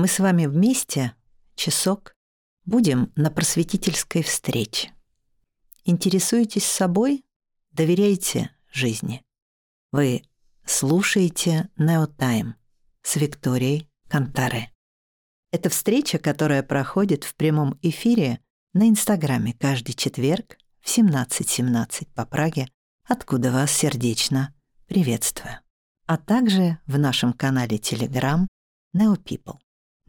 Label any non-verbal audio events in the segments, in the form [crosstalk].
Мы с вами вместе часок будем на просветительской встрече. Интересуетесь собой? Доверяете жизни? Вы слушаете Неотайм с Викторией Кантаре. Это встреча, которая проходит в прямом эфире на Инстаграме каждый четверг в 17.17 по Праге, откуда вас сердечно приветствую. А также в нашем канале Telegram Neo People.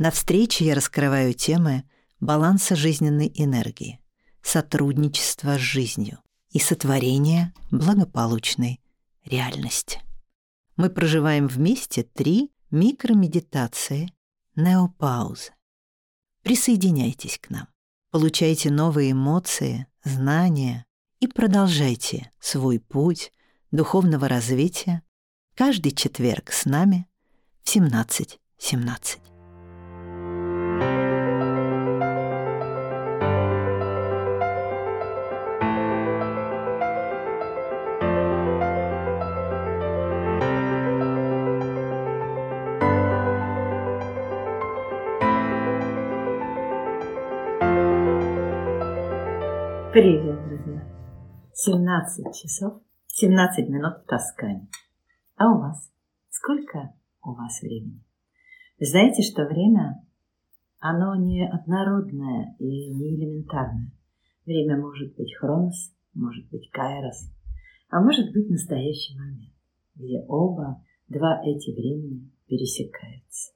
На встрече я раскрываю темы баланса жизненной энергии, сотрудничества с жизнью и сотворения благополучной реальности. Мы проживаем вместе три микромедитации неопаузы. Присоединяйтесь к нам, получайте новые эмоции, знания и продолжайте свой путь духовного развития каждый четверг с нами в 17.17. 17. Привет, друзья! 17 часов, 17 минут в Тоскане. А у вас? Сколько у вас времени? Вы знаете, что время, оно не однородное и не элементарное. Время может быть хронос, может быть кайрос, а может быть настоящий момент, где оба два эти времени пересекаются.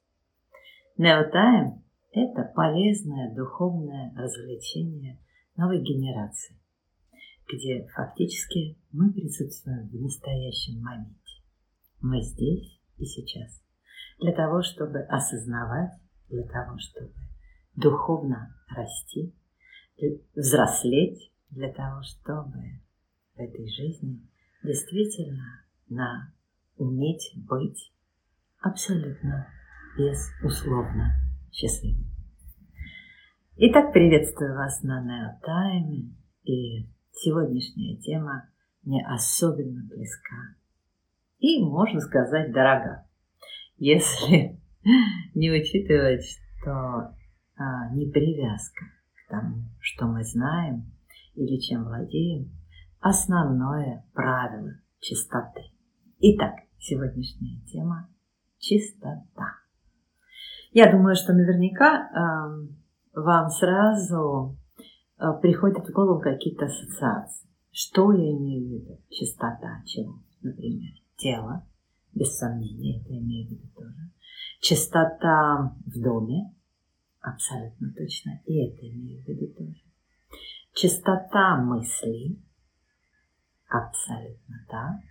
Неотайм – это полезное духовное развлечение – новой генерации, где фактически мы присутствуем в настоящем моменте. Мы здесь и сейчас. Для того, чтобы осознавать, для того, чтобы духовно расти, взрослеть, для того, чтобы в этой жизни действительно на уметь быть абсолютно безусловно счастливым. Итак, приветствую вас на Неотайме, и сегодняшняя тема мне особенно близка и, можно сказать, дорога, если [laughs] не учитывать, что а, не привязка к тому, что мы знаем или чем владеем, основное правило чистоты. Итак, сегодняшняя тема – чистота. Я думаю, что наверняка вам сразу э, приходят в голову какие-то ассоциации. Что я имею в виду? Чистота чего? Например, тело. Без сомнения, это имею в виду тоже. Чистота в доме. Абсолютно точно. И это имею в виду тоже. Чистота мыслей. Абсолютно да.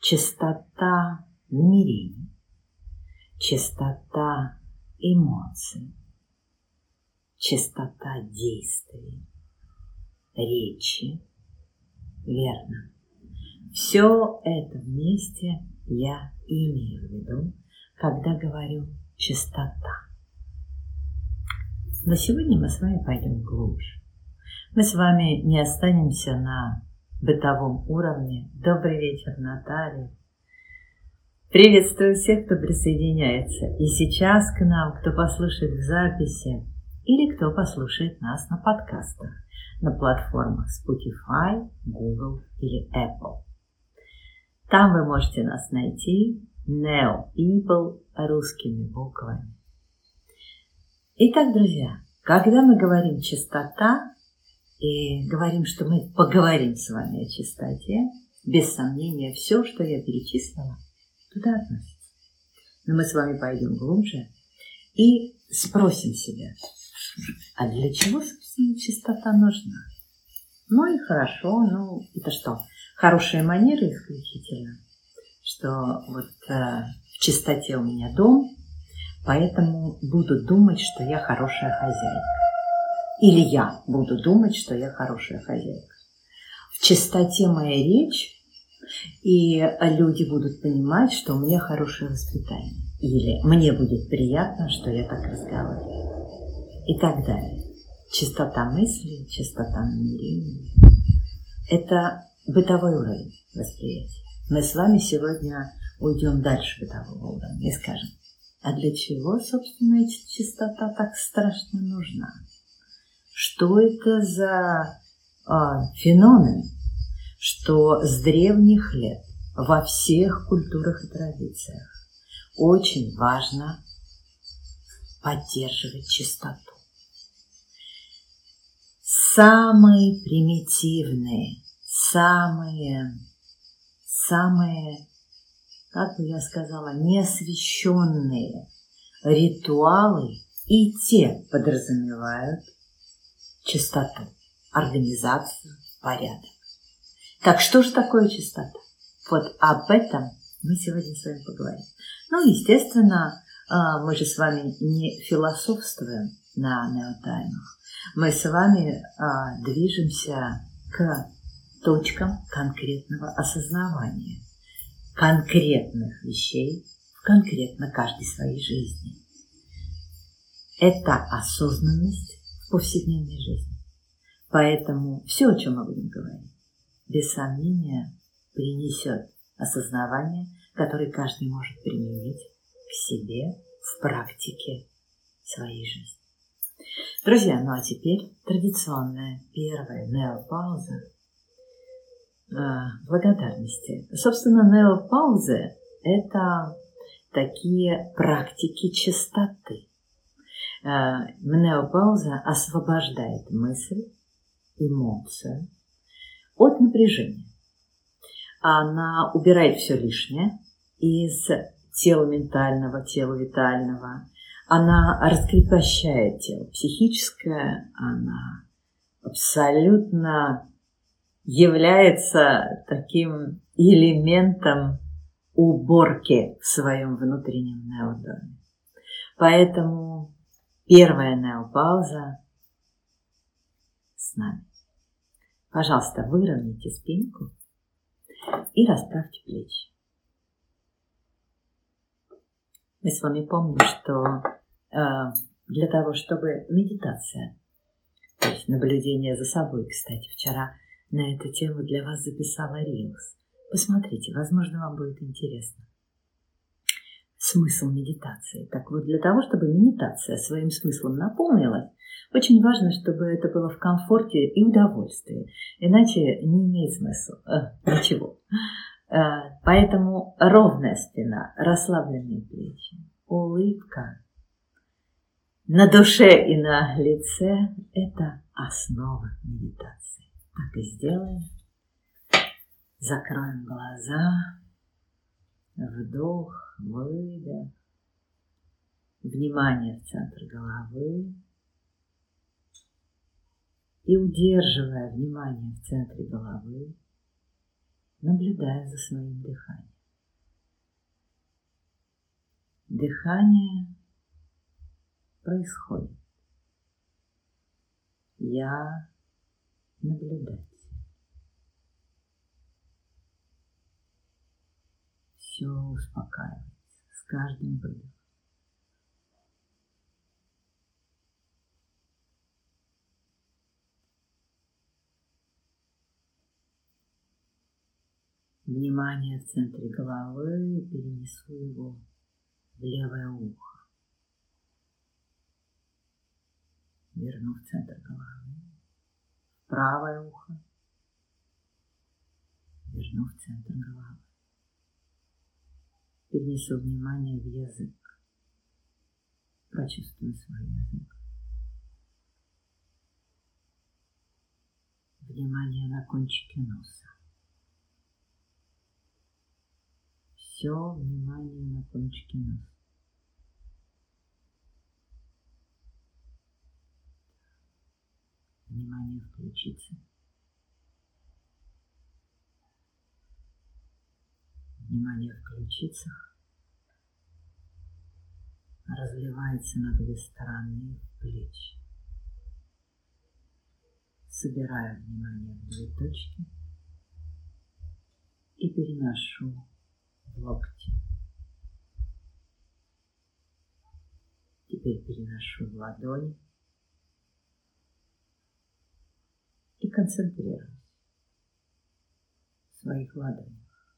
Чистота намерений. Чистота эмоций чистота действий, речи. Верно. Все это вместе я имею в виду, когда говорю чистота. Но сегодня мы с вами пойдем глубже. Мы с вами не останемся на бытовом уровне. Добрый вечер, Наталья. Приветствую всех, кто присоединяется. И сейчас к нам, кто послушает в записи, или кто послушает нас на подкастах на платформах Spotify, Google или Apple. Там вы можете нас найти Neo People русскими буквами. Итак, друзья, когда мы говорим чистота и говорим, что мы поговорим с вами о чистоте, без сомнения, все, что я перечислила, туда относится. Но мы с вами пойдем глубже и спросим себя, а для чего, собственно, чистота нужна? Ну и хорошо, ну это что, хорошие манеры исключительно, что вот э, в чистоте у меня дом, поэтому буду думать, что я хорошая хозяйка. Или я буду думать, что я хорошая хозяйка. В чистоте моя речь, и люди будут понимать, что у меня хорошее воспитание. Или мне будет приятно, что я так разговариваю и так далее. Чистота мысли, чистота намерений – это бытовой уровень восприятия. Мы с вами сегодня уйдем дальше бытового уровня и скажем, А для чего, собственно, эта чистота так страшно нужна? Что это за а, феномен, что с древних лет во всех культурах и традициях очень важно поддерживать чистоту. Самые примитивные, самые, самые, как бы я сказала, неосвещенные ритуалы и те подразумевают чистоту, организацию, порядок. Так что же такое чистота? Вот об этом мы сегодня с вами поговорим. Ну, естественно, а, мы же с вами не философствуем на неотаймах. Мы с вами а, движемся к точкам конкретного осознавания, конкретных вещей в конкретно каждой своей жизни. Это осознанность в повседневной жизни. Поэтому все, о чем мы будем говорить, без сомнения принесет осознавание, которое каждый может применить к себе в практике своей жизни. Друзья, ну а теперь традиционная первая неопауза э, благодарности. Собственно, неопаузы – это такие практики чистоты. Э, неопауза освобождает мысль, эмоцию от напряжения она убирает все лишнее из тела ментального, тела витального. Она раскрепощает тело психическое, она абсолютно является таким элементом уборки в своем внутреннем неодоме. Поэтому первая неопауза с нами. Пожалуйста, выровняйте спинку и расправьте плечи. Мы с вами помним, что э, для того, чтобы медитация, то есть наблюдение за собой, кстати, вчера на эту тему для вас записала Рилс. Посмотрите, возможно, вам будет интересно. Смысл медитации. Так вот, для того, чтобы медитация своим смыслом наполнилась, очень важно, чтобы это было в комфорте и удовольствии, иначе не имеет смысла э, ничего. Э, поэтому ровная спина, расслабленные плечи, улыбка на душе и на лице – это основа медитации. Так и сделаем. Закроем глаза. Вдох, выдох. Внимание в центр головы и удерживая внимание в центре головы, наблюдая за своим дыханием. Дыхание происходит. Я наблюдатель. Все успокаивается с каждым выдохом. Внимание в центре головы и перенесу его в левое ухо. Верну в центр головы, в правое ухо, верну в центр головы. Перенесу внимание в язык. Прочувствую свой язык. Внимание на кончике носа. Все внимание на кончике носа. Внимание в ключице. Внимание в ключицах разливается на две стороны плеч. Собираю внимание в две точки и переношу локти. Теперь переношу в ладони и концентрируюсь в своих ладонях.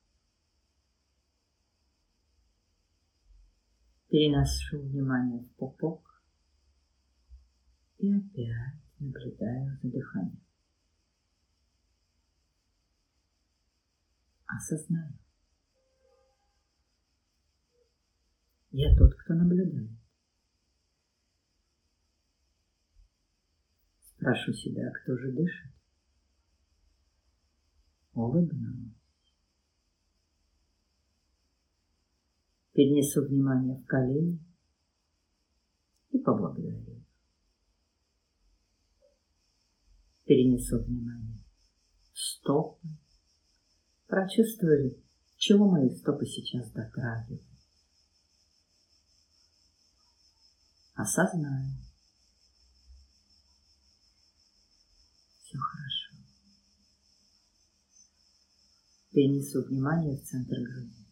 Переношу внимание в пупок и опять наблюдаю за дыханием. Осознаю. Я тот, кто наблюдает. Спрошу себя, кто же дышит? Улыбнусь. Перенесу внимание в колени и поблагодарю. Перенесу внимание в стопы. Прочувствую, чего мои стопы сейчас дотрагивают. Осознаю. Все хорошо. Перенесу внимание в центр груди.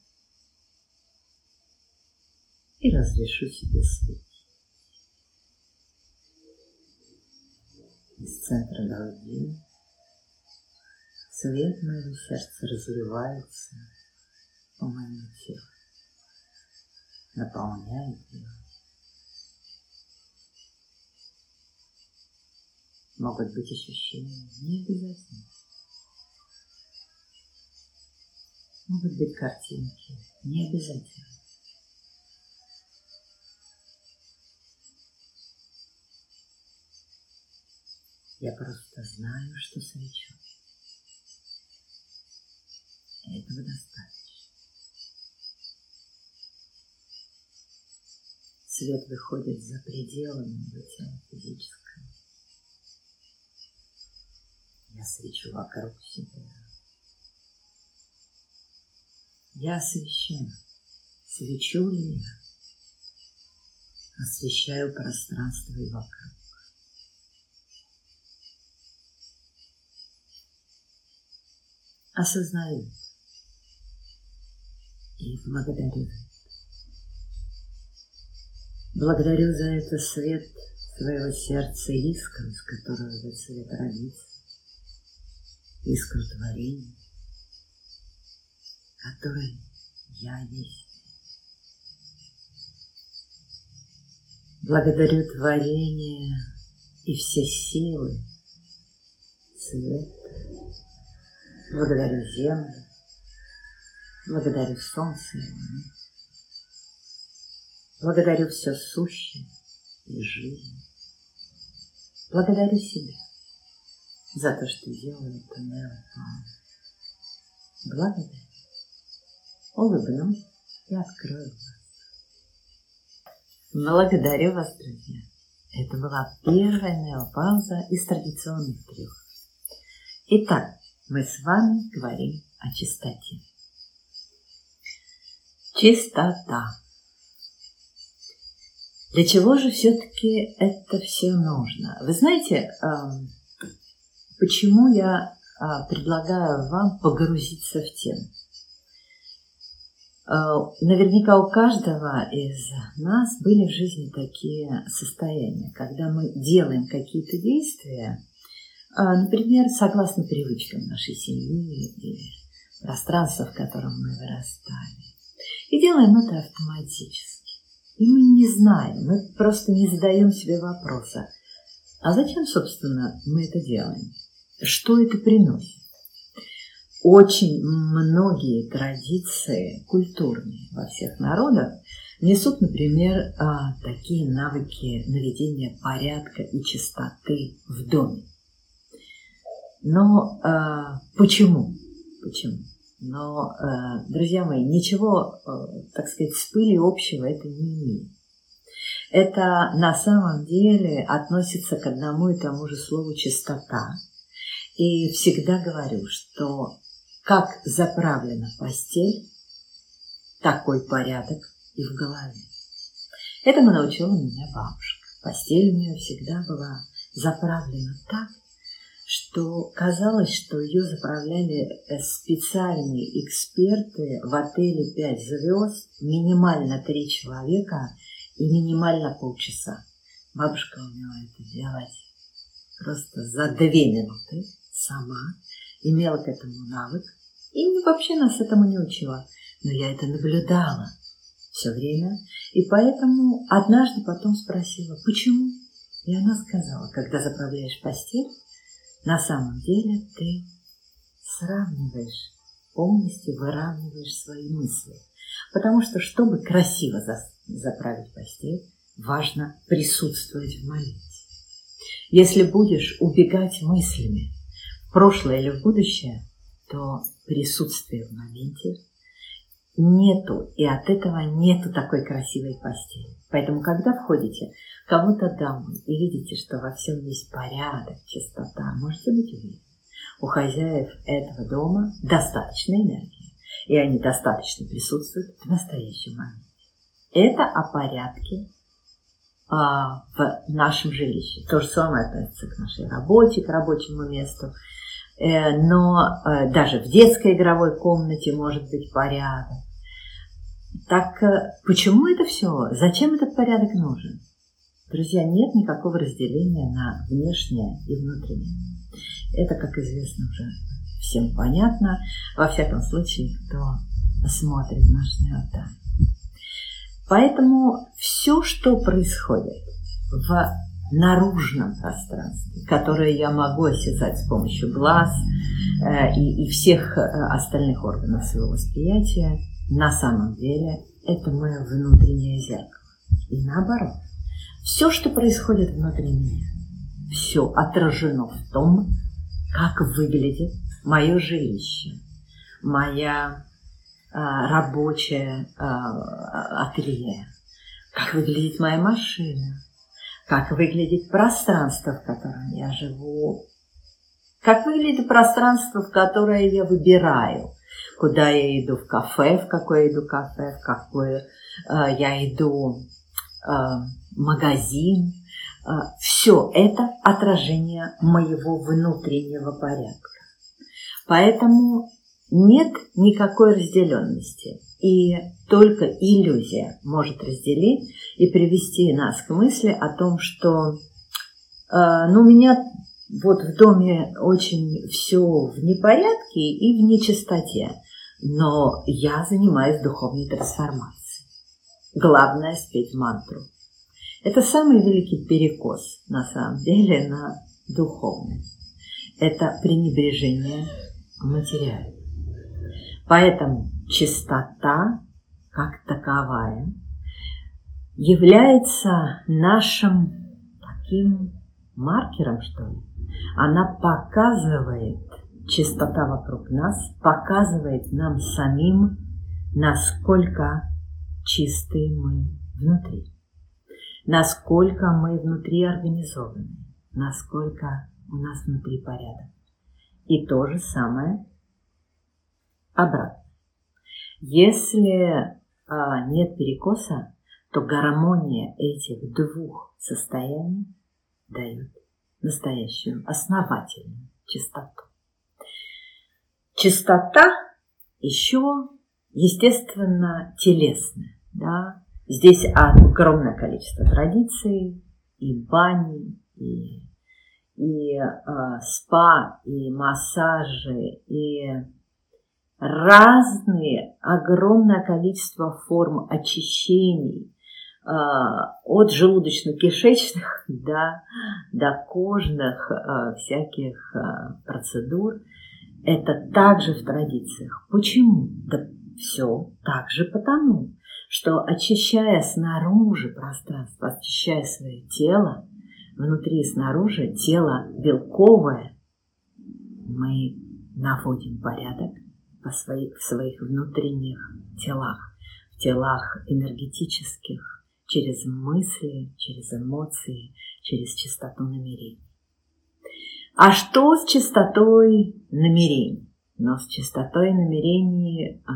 И разрешу себе светить. Из центра груди свет моего сердца разливается по моему телу, наполняет его. Могут быть ощущения, не обязательно. Могут быть картинки, не обязательно. Я просто знаю, что свечу. Этого достаточно. Свет выходит за пределы моего тела физического. Я свечу вокруг себя. Я освещаю. Свечу ли я? Освещаю пространство и вокруг. Осознаю и благодарю. Благодарю за это свет своего сердца искру, с которого этот свет родится, искру творения, который я есть. Благодарю творение и все силы, свет, благодарю землю, благодарю солнце и луну, благодарю все сущее и жизнь, благодарю себя за то, что делаю туннел Благодарю улыбнусь и открою глаза. Благодарю вас, друзья. Это была первая неопауза из традиционных трех. Итак, мы с вами говорим о чистоте. Чистота. Для чего же все-таки это все нужно? Вы знаете, почему я а, предлагаю вам погрузиться в тему? Э, наверняка у каждого из нас были в жизни такие состояния, когда мы делаем какие-то действия, э, например, согласно привычкам нашей семьи или пространства, в котором мы вырастали. И делаем это автоматически. И мы не знаем, мы просто не задаем себе вопроса, а зачем, собственно, мы это делаем? Что это приносит? очень многие традиции культурные во всех народах несут, например, а, такие навыки наведения порядка и чистоты в доме. Но а, почему? Почему? Но, а, друзья мои, ничего, так сказать, с пыли общего это не имеет. Это на самом деле относится к одному и тому же слову чистота. И всегда говорю, что как заправлена постель, такой порядок и в голове. Этому научила меня бабушка. Постель у нее всегда была заправлена так, что казалось, что ее заправляли э, специальные эксперты в отеле «Пять звезд», минимально три человека и минимально полчаса. Бабушка умела это делать просто за две минуты сама имела к этому навык и вообще нас этому не учила. Но я это наблюдала все время И поэтому однажды потом спросила, почему? И она сказала, когда заправляешь постель, на самом деле ты сравниваешь, полностью выравниваешь свои мысли. Потому что, чтобы красиво заправить постель, важно присутствовать в моменте. Если будешь убегать мыслями прошлое или в будущее, то присутствие в моменте нету, и от этого нету такой красивой постели. Поэтому, когда входите кому-то домой и видите, что во всем есть порядок, чистота, можете быть уверены, у хозяев этого дома достаточно энергии, и они достаточно присутствуют в настоящем моменте. Это о порядке а, в нашем жилище. То же самое относится к нашей работе, к рабочему месту. Э, но э, даже в детской игровой комнате может быть порядок. Так э, почему это все? Зачем этот порядок нужен? Друзья, нет никакого разделения на внешнее и внутреннее. Это, как известно, уже всем понятно. Во всяком случае, кто смотрит наш неотдай. Поэтому все, что происходит в наружном пространстве, которое я могу осязать с помощью глаз э, и, и всех э, остальных органов своего восприятия, на самом деле это мое внутреннее зеркало. И наоборот, все, что происходит внутри меня, все отражено в том, как выглядит мое жилище, моя а, рабочее а, ателье, как выглядит моя машина, как выглядит пространство, в котором я живу, как выглядит пространство, в которое я выбираю, куда я иду? В кафе, в какое иду кафе, в какое э, я иду э, магазин. Э, все это отражение моего внутреннего порядка. Поэтому нет никакой разделенности. И только иллюзия может разделить и привести нас к мысли о том, что э, ну, у меня вот в доме очень все в непорядке и в нечистоте, но я занимаюсь духовной трансформацией. Главное – спеть мантру. Это самый великий перекос, на самом деле, на духовность. Это пренебрежение материальным. Поэтому чистота, как таковая, является нашим таким маркером, что ли. Она показывает, чистота вокруг нас, показывает нам самим, насколько чистые мы внутри, насколько мы внутри организованы, насколько у нас внутри порядок. И то же самое обратно. Если а, нет перекоса, то гармония этих двух состояний дает настоящую, основательную чистоту. Чистота еще, естественно, телесная. Да? Здесь огромное количество традиций, и бани, и, и э, спа, и массажи, и разные, огромное количество форм очищений, а, от желудочно-кишечных [laughs] до, до кожных а, всяких а, процедур. Это также в традициях. Почему? Да все так же потому, что очищая снаружи пространство, очищая свое тело, внутри и снаружи, тело белковое, мы наводим порядок в своих, в своих внутренних телах, в телах энергетических, через мысли, через эмоции, через чистоту намерений. А что с чистотой намерений? Но с чистотой намерений а,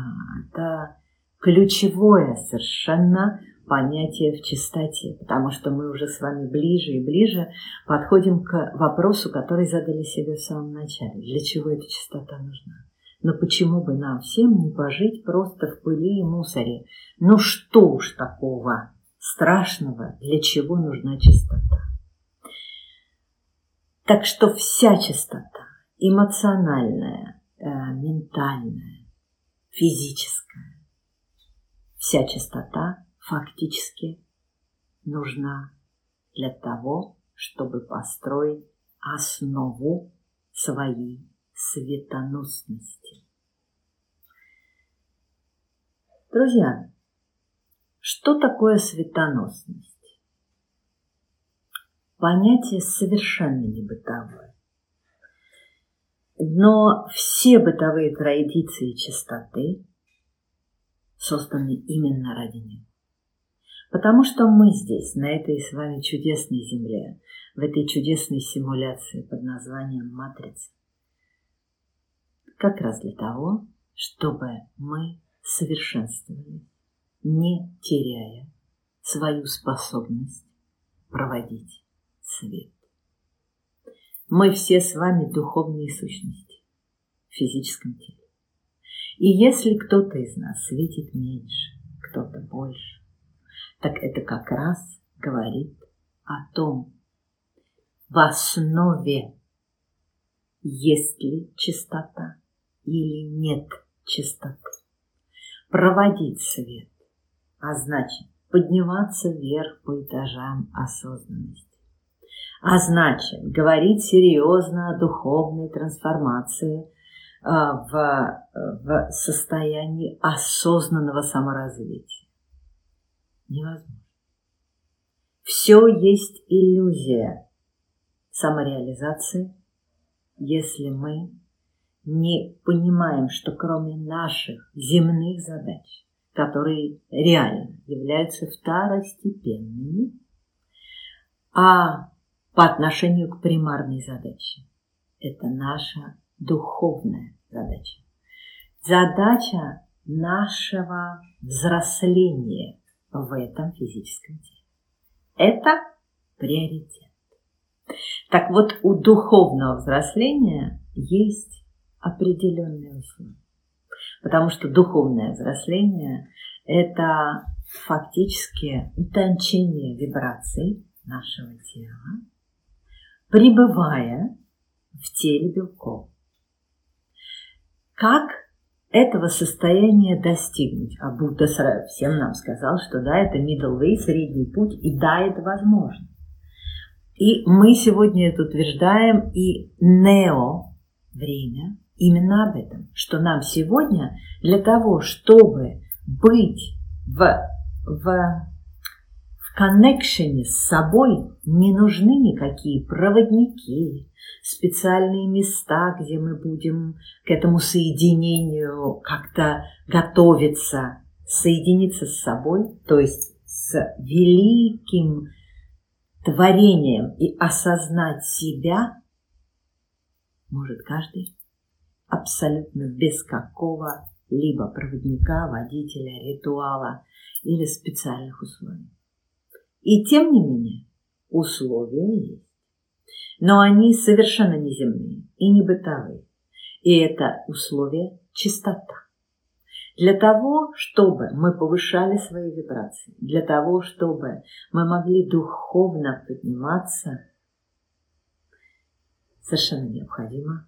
это ключевое совершенно понятие в чистоте, потому что мы уже с вами ближе и ближе подходим к вопросу, который задали себе в самом начале. Для чего эта чистота нужна? Но почему бы нам всем не пожить просто в пыли и мусоре? Ну что уж такого страшного, для чего нужна чистота. Так что вся чистота, эмоциональная, э, ментальная, физическая, вся чистота фактически нужна для того, чтобы построить основу своей светоносности. Друзья, что такое светоносность? Понятие совершенно не бытовое. Но все бытовые традиции чистоты созданы именно ради него. Потому что мы здесь, на этой с вами чудесной земле, в этой чудесной симуляции под названием «Матрица», как раз для того, чтобы мы совершенствовались, не теряя свою способность проводить свет. Мы все с вами духовные сущности в физическом теле. И если кто-то из нас светит меньше, кто-то больше, так это как раз говорит о том, в основе есть ли чистота или нет чистоты. Проводить свет, а значит подниматься вверх по этажам осознанности. А значит, говорить серьезно о духовной трансформации а, в, в состоянии осознанного саморазвития. Невозможно. Все есть иллюзия самореализации, если мы не понимаем, что кроме наших земных задач, которые реально являются второстепенными, а по отношению к примарной задаче. Это наша духовная задача. Задача нашего взросления в этом физическом теле. Это приоритет. Так вот, у духовного взросления есть определенные условия. Потому что духовное взросление – это фактически утончение вибраций нашего тела, пребывая в теле белков. Как этого состояния достигнуть? А Будда всем нам сказал, что да, это middle way, средний путь, и да, это возможно. И мы сегодня это утверждаем, и нео время именно об этом, что нам сегодня для того, чтобы быть в, в коннекшене с собой не нужны никакие проводники, специальные места, где мы будем к этому соединению как-то готовиться, соединиться с собой, то есть с великим творением и осознать себя может каждый абсолютно без какого-либо проводника, водителя, ритуала или специальных условий. И тем не менее, условия есть. Но они совершенно неземные и не бытовые. И это условие чистота. Для того, чтобы мы повышали свои вибрации, для того, чтобы мы могли духовно подниматься, совершенно необходимо,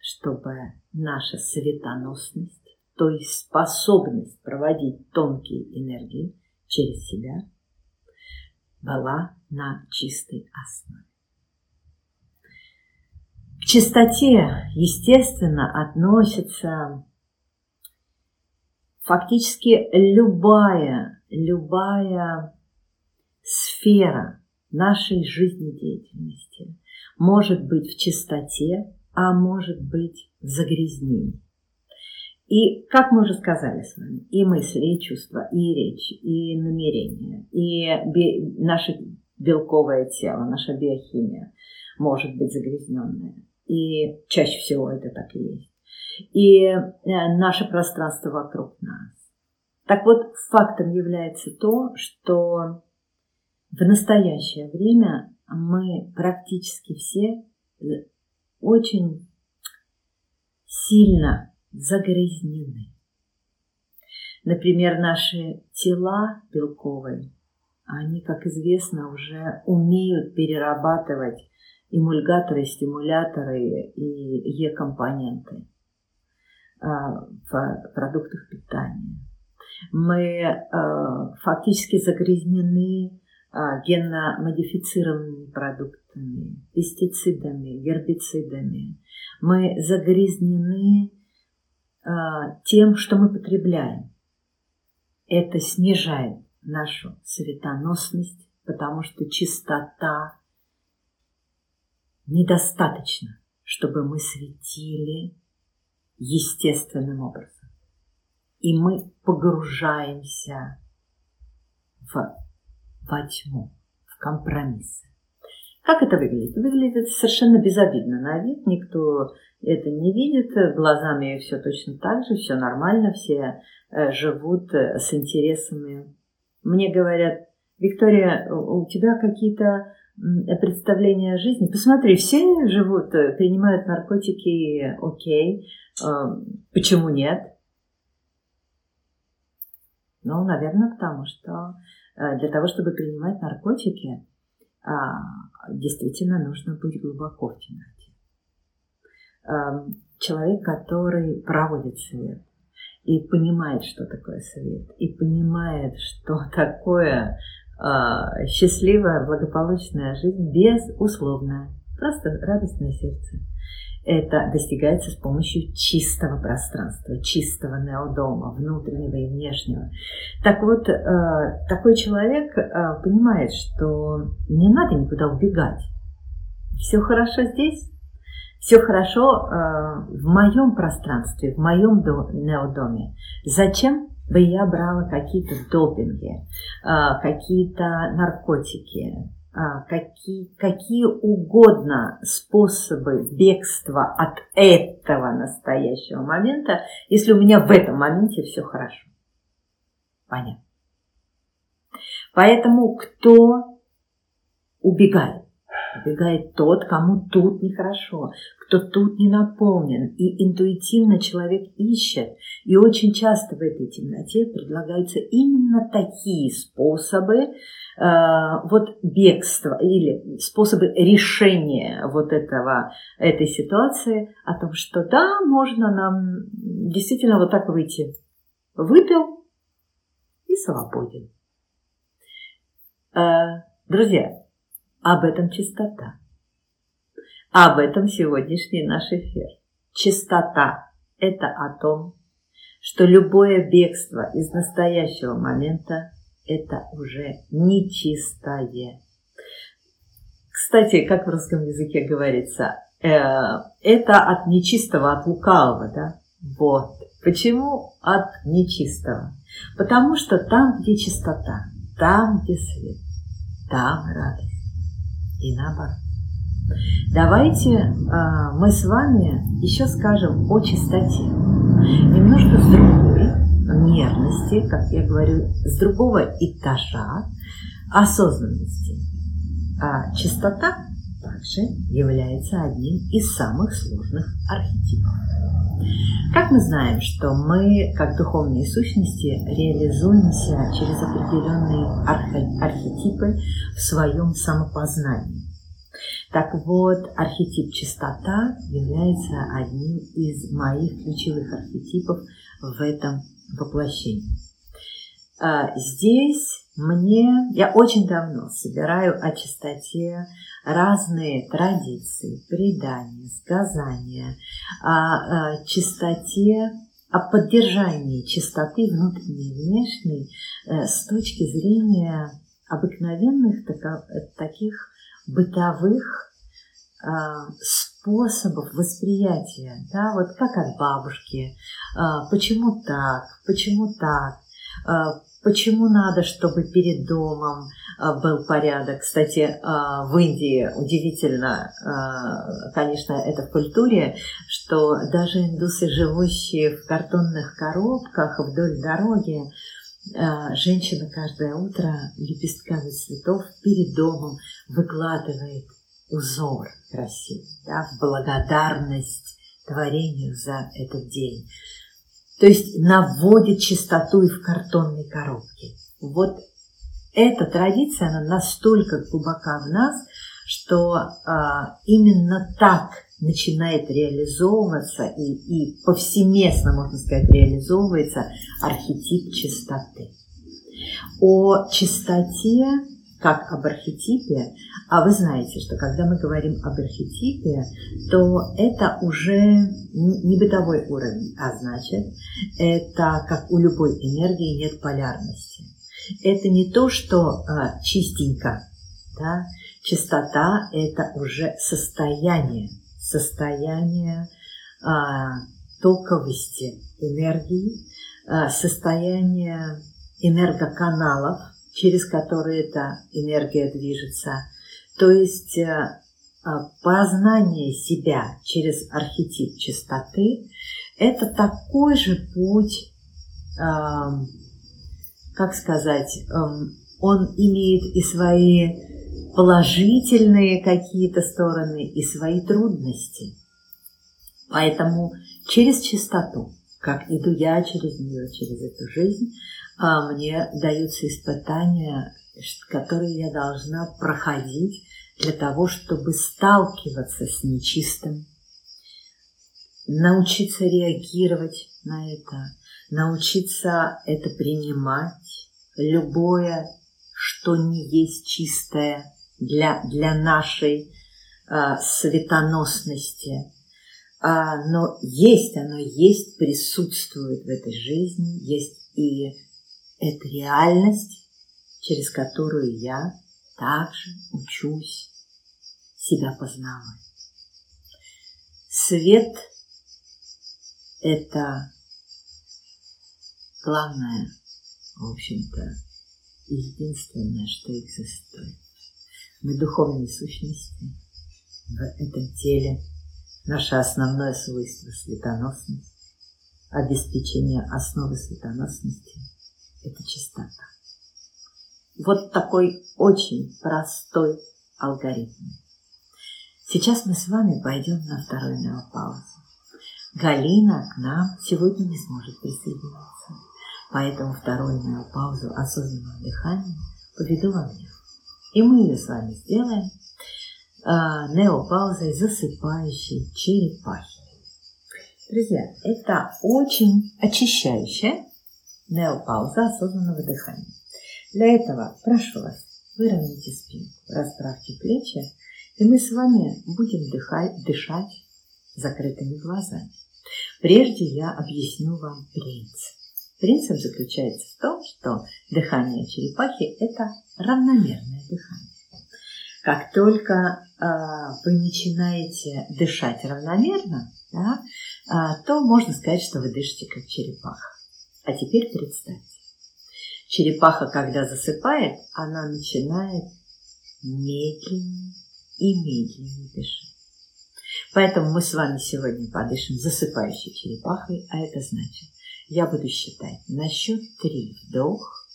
чтобы наша светоносность, то есть способность проводить тонкие энергии через себя – была на чистой основе. К чистоте, естественно, относится фактически любая, любая сфера нашей жизнедеятельности может быть в чистоте, а может быть в загрязнении. И, как мы уже сказали с вами, и мысли, и чувства, и речь, и намерения, и наше белковое тело, наша биохимия может быть загрязненная. И чаще всего это так и есть. И э, наше пространство вокруг нас. Так вот, фактом является то, что в настоящее время мы практически все э, очень сильно загрязнены. Например, наши тела белковые, они, как известно, уже умеют перерабатывать эмульгаторы, стимуляторы и Е-компоненты а, в продуктах питания. Мы э, фактически загрязнены генно-модифицированными продуктами, пестицидами, гербицидами. Мы загрязнены э, тем, что мы потребляем. Это снижает нашу светоносность, потому что чистота недостаточно, чтобы мы светили естественным образом. И мы погружаемся в, во тьму, в компромиссы. Как это выглядит? Выглядит совершенно безобидно на вид, никто это не видит, глазами все точно так же, все нормально, все э, живут э, с интересами. Мне говорят, Виктория, у тебя какие-то представления о жизни. Посмотри, все живут, э, принимают наркотики, окей, почему нет? Ну, наверное, потому что для того, чтобы принимать наркотики, а, действительно нужно быть глубоко в темноте. Человек, который проводит свет и понимает, что такое свет, и понимает, что [laughs] такое а, счастливая, благополучная жизнь, безусловная, просто радостное сердце – это достигается с помощью чистого пространства, чистого неодома, внутреннего и внешнего. Так вот, э, такой человек э, понимает, что не надо никуда убегать. Все хорошо здесь, все хорошо э, в моем пространстве, в моем неодоме. Зачем бы я брала какие-то допинги, какие-то наркотики, какие, какие угодно способы бегства от этого настоящего момента, если у меня в этом моменте все хорошо. Понятно. Поэтому кто убегает? Убегает тот, кому тут нехорошо, кто тут не наполнен. И интуитивно человек ищет. И очень часто в этой темноте предлагаются именно такие способы вот бегства или способы решения вот этого, этой ситуации о том, что да, можно нам действительно вот так выйти. Выпил и свободен. Э, друзья, об этом чистота. Об этом сегодняшний наш эфир. Чистота – это о том, что любое бегство из настоящего момента – это уже нечистое. Кстати, как в русском языке говорится, э, это от нечистого, от лукавого, да? Вот. Почему от нечистого? Потому что там, где чистота, там, где свет, там радость и наоборот. Давайте э, мы с вами еще скажем о чистоте. Немножко с другой нервности, как я говорю, с другого этажа осознанности. А чистота также является одним из самых сложных архетипов. Как мы знаем, что мы, как духовные сущности, реализуемся через определенные архетипы в своем самопознании. Так вот, архетип чистота является одним из моих ключевых архетипов в этом воплощении. А, здесь мне, я очень давно собираю о чистоте разные традиции, предания, сказания, о, чистоте, о поддержании чистоты внутренней и внешней э, с точки зрения обыкновенных таких бытовых способов восприятия, да, вот как от бабушки, э, почему так, почему так, Почему надо, чтобы перед домом а, был порядок? Кстати, а, в Индии удивительно, а, конечно, это в культуре, что даже индусы, живущие в картонных коробках вдоль дороги, женщина каждое утро лепестками цветов перед домом выкладывает узор красивый, да, благодарность творению за этот день то есть наводит чистоту и в картонной коробке. Вот эта традиция, она настолько глубока в нас, что а, именно так начинает реализовываться и, и повсеместно, можно сказать, реализовывается архетип чистоты. О чистоте как об архетипе, а вы знаете, что когда мы говорим об архетипе, то это уже не бытовой уровень, а значит, это как у любой энергии нет полярности. Это не то, что а, чистенько, да? чистота – это уже состояние, состояние а, токовости энергии, а, состояние энергоканалов, через которые эта энергия движется. То есть э, а, познание себя через архетип чистоты – это такой же путь, как сказать, эм, он имеет и свои положительные какие-то стороны, и свои трудности. Поэтому через чистоту, как иду я через нее, через эту жизнь, а мне даются испытания, которые я должна проходить для того, чтобы сталкиваться с нечистым, научиться реагировать на это, научиться это принимать, любое, что не есть чистое для, для нашей э, светоносности. А, но есть оно, есть, присутствует в этой жизни, есть и это реальность, через которую я также учусь себя познавать. Свет – это главное, в общем-то, единственное, что экзистует. Мы духовные сущности в этом теле. Наше основное свойство – светоносность, обеспечение основы светоносности – это чистота. Вот такой очень простой алгоритм. Сейчас мы с вами пойдем на вторую неопаузу. Галина к нам сегодня не сможет присоединиться, поэтому вторую неопаузу осознанного дыхания поведу вам я. И мы ее с вами сделаем э, неопаузой засыпающей черепахи. Друзья, это очень очищающая неопауза осознанного дыхания. Для этого прошу вас, выровняйте спинку, расправьте плечи, и мы с вами будем дыхать, дышать закрытыми глазами. Прежде я объясню вам принцип. Принцип заключается в том, что дыхание черепахи – это равномерное дыхание. Как только э, вы начинаете дышать равномерно, да, э, то можно сказать, что вы дышите как черепаха. А теперь представьте, черепаха, когда засыпает, она начинает медленнее и медленнее дышать. Поэтому мы с вами сегодня подышим засыпающей черепахой, а это значит, я буду считать на счет три вдох,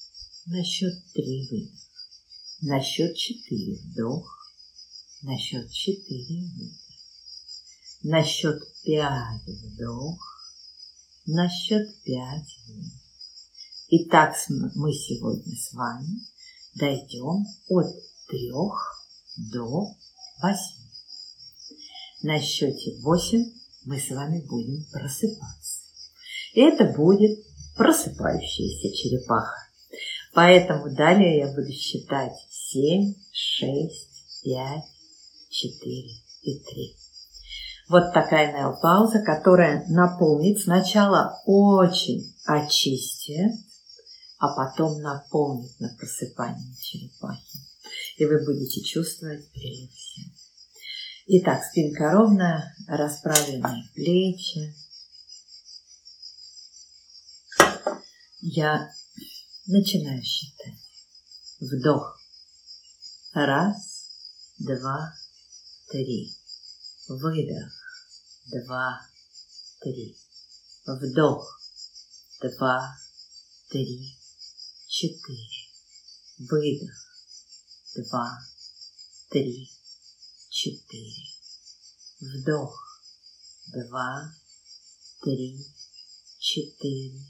на счет три выдох, на счет четыре вдох, на счет четыре выдох, на счет пять вдох, на счет пять выдох. Итак, мы сегодня с вами дойдем от трех до восьми. На счете восемь мы с вами будем просыпаться. И это будет просыпающаяся черепаха. Поэтому далее я буду считать семь, шесть, пять, четыре и три. Вот такая неопауза, которая наполнит сначала очень очистит, а потом наполнит на просыпание черепахи. И вы будете чувствовать прилив сил. Итак, спинка ровная, расправленные плечи. Я начинаю считать. Вдох. Раз, два, три. Выдох. Два, три. Вдох. Два, три, четыре. Выдох. Два, три, четыре. Вдох. Два, три, четыре,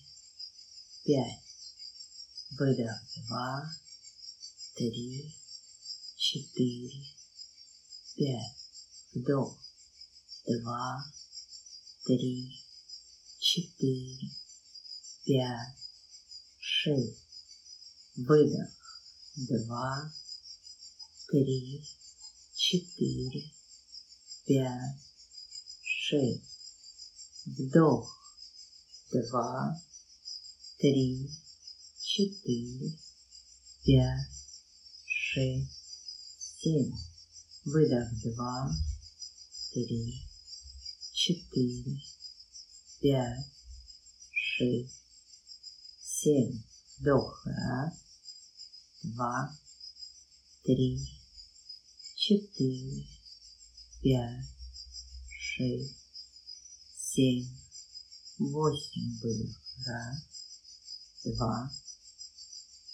пять. Выдох. Два, три, четыре, пять, вдох, два, три, четыре, пять, шесть, выдох, два, три, четыре, пять, шесть, вдох, два, три, четыре, пять, шесть, семь, выдох, два, три, четыре, пять, шесть, семь, вдох, раз, два, три, четыре, пять, шесть, семь, восемь, выдох, раз, два,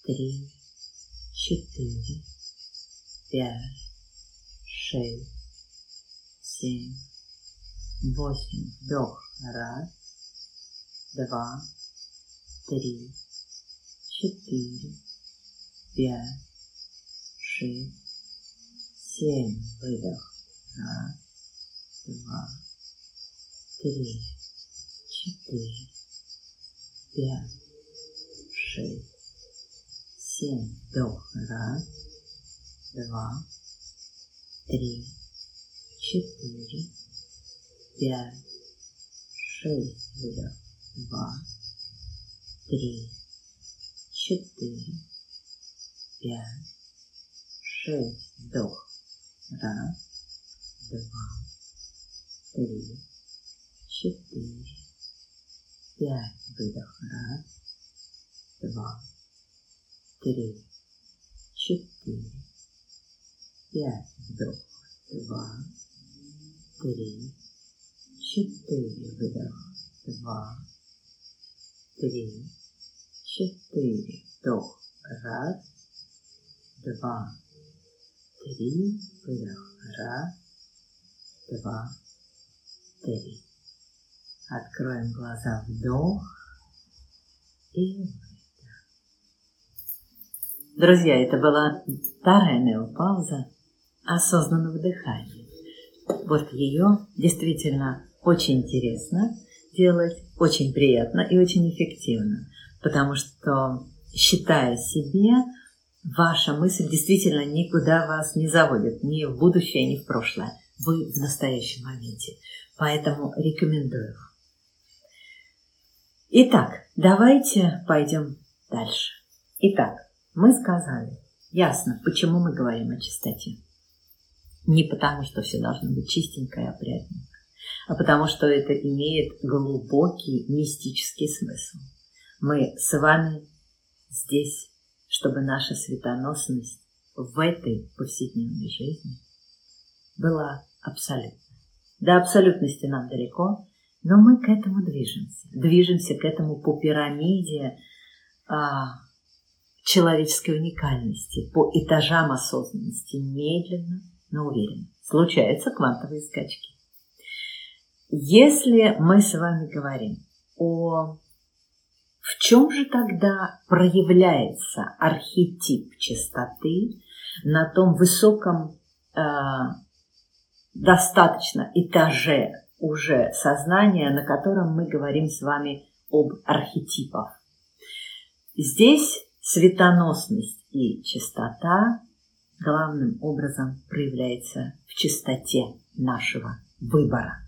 три, четыре, пять, шесть, семь, восемь, вдох, раз, два, три, четыре, пять, шесть, семь, выдох, раз, два, три, четыре, пять, шесть, семь, вдох, раз, два, три, четыре, пять, шесть, выдох, два, три, четыре, пять, шесть, вдох, раз, два, три, четыре, пять, выдох, раз, два, три, четыре, пять, вдох, два, три, четыре, выдох, два, три, четыре, вдох, раз, два, три, выдох, раз, два, три. Откроем глаза, вдох и выдох. Друзья, это была вторая неопауза осознанного дыхания. Вот ее действительно очень интересно делать, очень приятно и очень эффективно, потому что, считая себе, ваша мысль действительно никуда вас не заводит, ни в будущее, ни в прошлое. Вы в настоящем моменте. Поэтому рекомендую. Итак, давайте пойдем дальше. Итак, мы сказали, ясно, почему мы говорим о чистоте. Не потому, что все должно быть чистенько и опрятненько, а потому, что это имеет глубокий мистический смысл. Мы с вами здесь, чтобы наша светоносность в этой повседневной жизни была абсолютной. До абсолютности нам далеко, но мы к этому движемся. Движемся к этому по пирамиде а, человеческой уникальности, по этажам осознанности, медленно, но уверенно. Случаются квантовые скачки. Если мы с вами говорим о в чем же тогда проявляется архетип чистоты на том высоком э, достаточно этаже уже сознания, на котором мы говорим с вами об архетипах? Здесь Светоносность и чистота главным образом проявляется в чистоте нашего выбора.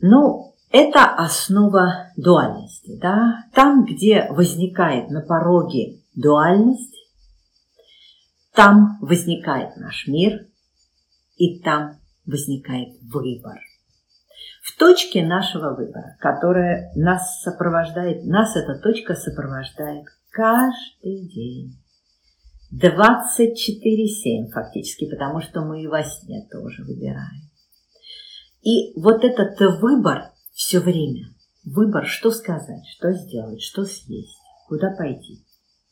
Ну, это основа дуальности. Да? Там, где возникает на пороге дуальность, там возникает наш мир, и там возникает выбор в точке нашего выбора, которая нас сопровождает, нас эта точка сопровождает каждый день. 24-7 фактически, потому что мы и во сне тоже выбираем. И вот этот выбор все время, выбор, что сказать, что сделать, что съесть, куда пойти,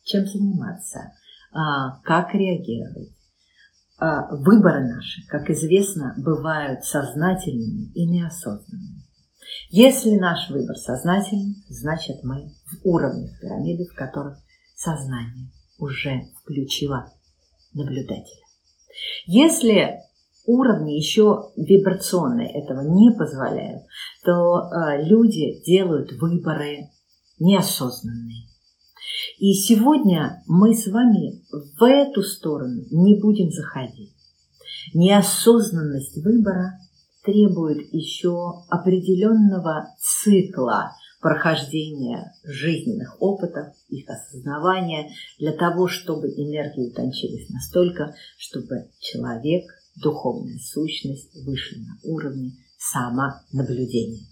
чем заниматься, а, как реагировать, а, выборы наши, как известно, бывают сознательными и неосознанными. Если наш выбор сознательный, значит мы в уровнях пирамиды, в которых сознание уже включило наблюдателя. Если уровни еще вибрационные этого не позволяют, то э, люди делают выборы неосознанные. И сегодня мы с вами в эту сторону не будем заходить. Неосознанность выбора требует еще определенного цикла прохождения жизненных опытов, их осознавания, для того, чтобы энергии утончились настолько, чтобы человек, духовная сущность, вышли на уровне самонаблюдения.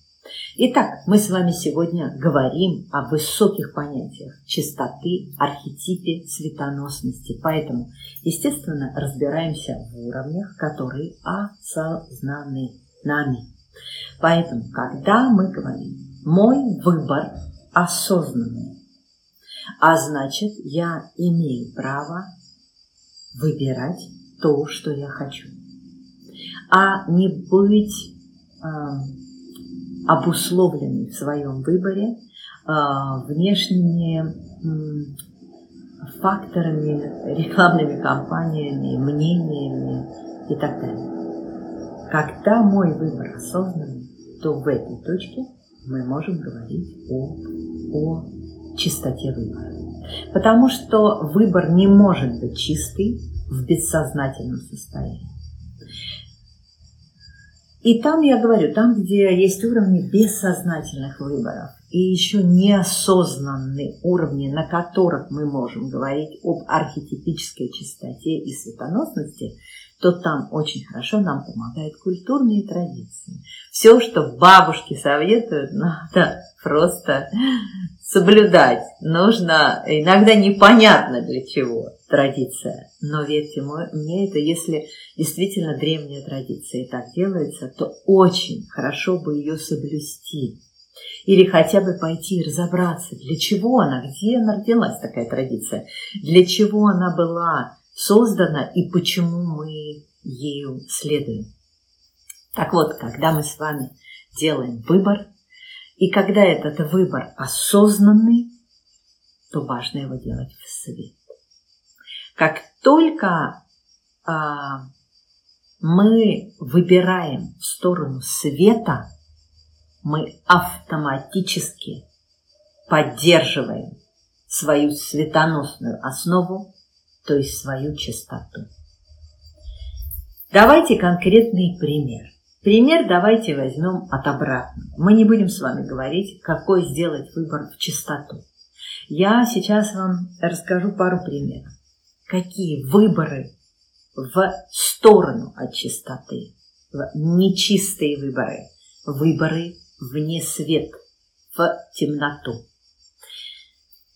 Итак, мы с вами сегодня говорим о высоких понятиях чистоты, архетипе, светоносности. Поэтому, естественно, разбираемся в уровнях, которые осознаны нами. Поэтому, когда мы говорим «мой выбор осознанный», а значит, я имею право выбирать то, что я хочу, а не быть обусловленный в своем выборе а, внешними факторами, рекламными кампаниями, мнениями и так далее. Когда мой выбор осознанный, то в этой точке мы можем говорить о, о чистоте выбора. Потому что выбор не может быть чистый в бессознательном состоянии. И там я говорю, там, где есть уровни бессознательных выборов и еще неосознанные уровни, на которых мы можем говорить об архетипической чистоте и светоносности, то там очень хорошо нам помогают культурные традиции. Все, что бабушки советуют, надо просто [laughs] соблюдать. Нужно, иногда непонятно для чего традиция. Но верьте мне, это если действительно древняя традиция и так делается, то очень хорошо бы ее соблюсти. Или хотя бы пойти и разобраться, для чего она, где она родилась, такая традиция, для чего она была создана и почему мы ею следуем. Так вот, когда мы с вами делаем выбор, и когда этот выбор осознанный, то важно его делать в свет. Как только а, мы выбираем в сторону света, мы автоматически поддерживаем свою светоносную основу, то есть свою чистоту. Давайте конкретный пример. Пример давайте возьмем от обратного. Мы не будем с вами говорить, какой сделать выбор в чистоту. Я сейчас вам расскажу пару примеров. Какие выборы в сторону от чистоты, в нечистые выборы, выборы вне свет, в темноту.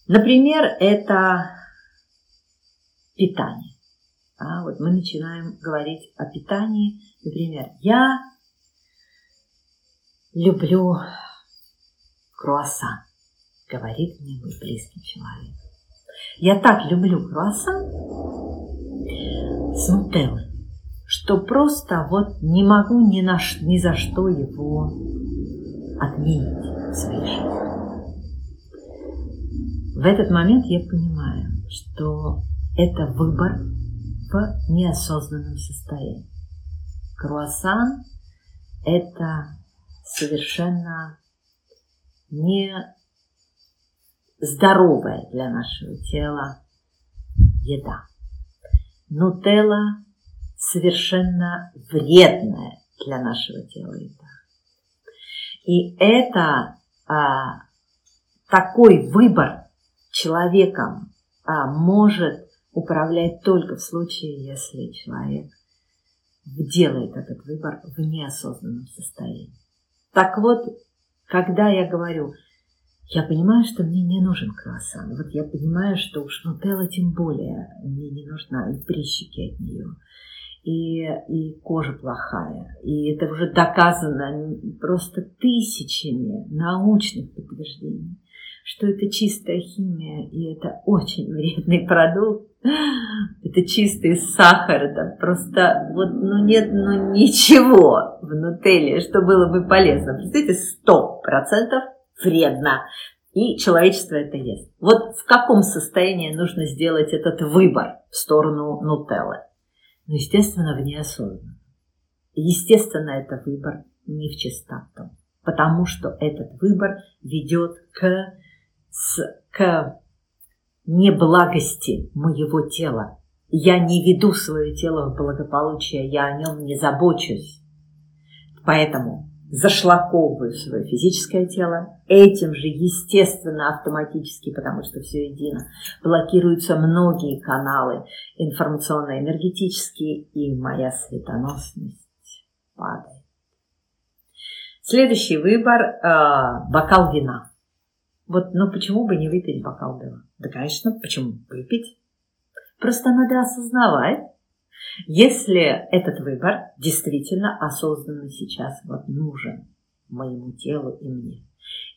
Например, это питание. А вот мы начинаем говорить о питании. Например, я люблю круассан, говорит мне мой близкий человек. Я так люблю круассан с нутеллой, что просто вот не могу ни, на, ни за что его отменить в своей жизни. В этот момент я понимаю, что это выбор в неосознанном состоянии. Круассан – это совершенно не здоровая для нашего тела еда. Нутелла совершенно вредная для нашего тела еда. И это а, такой выбор человеком а, может управлять только в случае, если человек делает этот выбор в неосознанном состоянии. Так вот, когда я говорю, я понимаю, что мне не нужен круассан, вот я понимаю, что уж нутелла тем более мне не нужна, и прищики от нее, и, и кожа плохая, и это уже доказано просто тысячами научных подтверждений что это чистая химия, и это очень вредный продукт. Это чистый сахар, это просто вот, ну нет, ну ничего в нутелле, что было бы полезно. Представьте, сто процентов вредно. И человечество это ест. Вот в каком состоянии нужно сделать этот выбор в сторону нутеллы? но, естественно, в неосознанном. Естественно, это выбор не в чистоту, потому что этот выбор ведет к, с, к неблагости моего тела. Я не веду свое тело в благополучие, я о нем не забочусь. Поэтому зашлаковываю свое физическое тело, этим же, естественно, автоматически, потому что все едино, блокируются многие каналы информационно-энергетические, и моя светоносность падает. Следующий выбор э, – бокал вина. Вот, ну почему бы не выпить бокал вина? Да, конечно, почему выпить? Просто надо осознавать, если этот выбор действительно осознанно сейчас вот нужен моему телу и мне.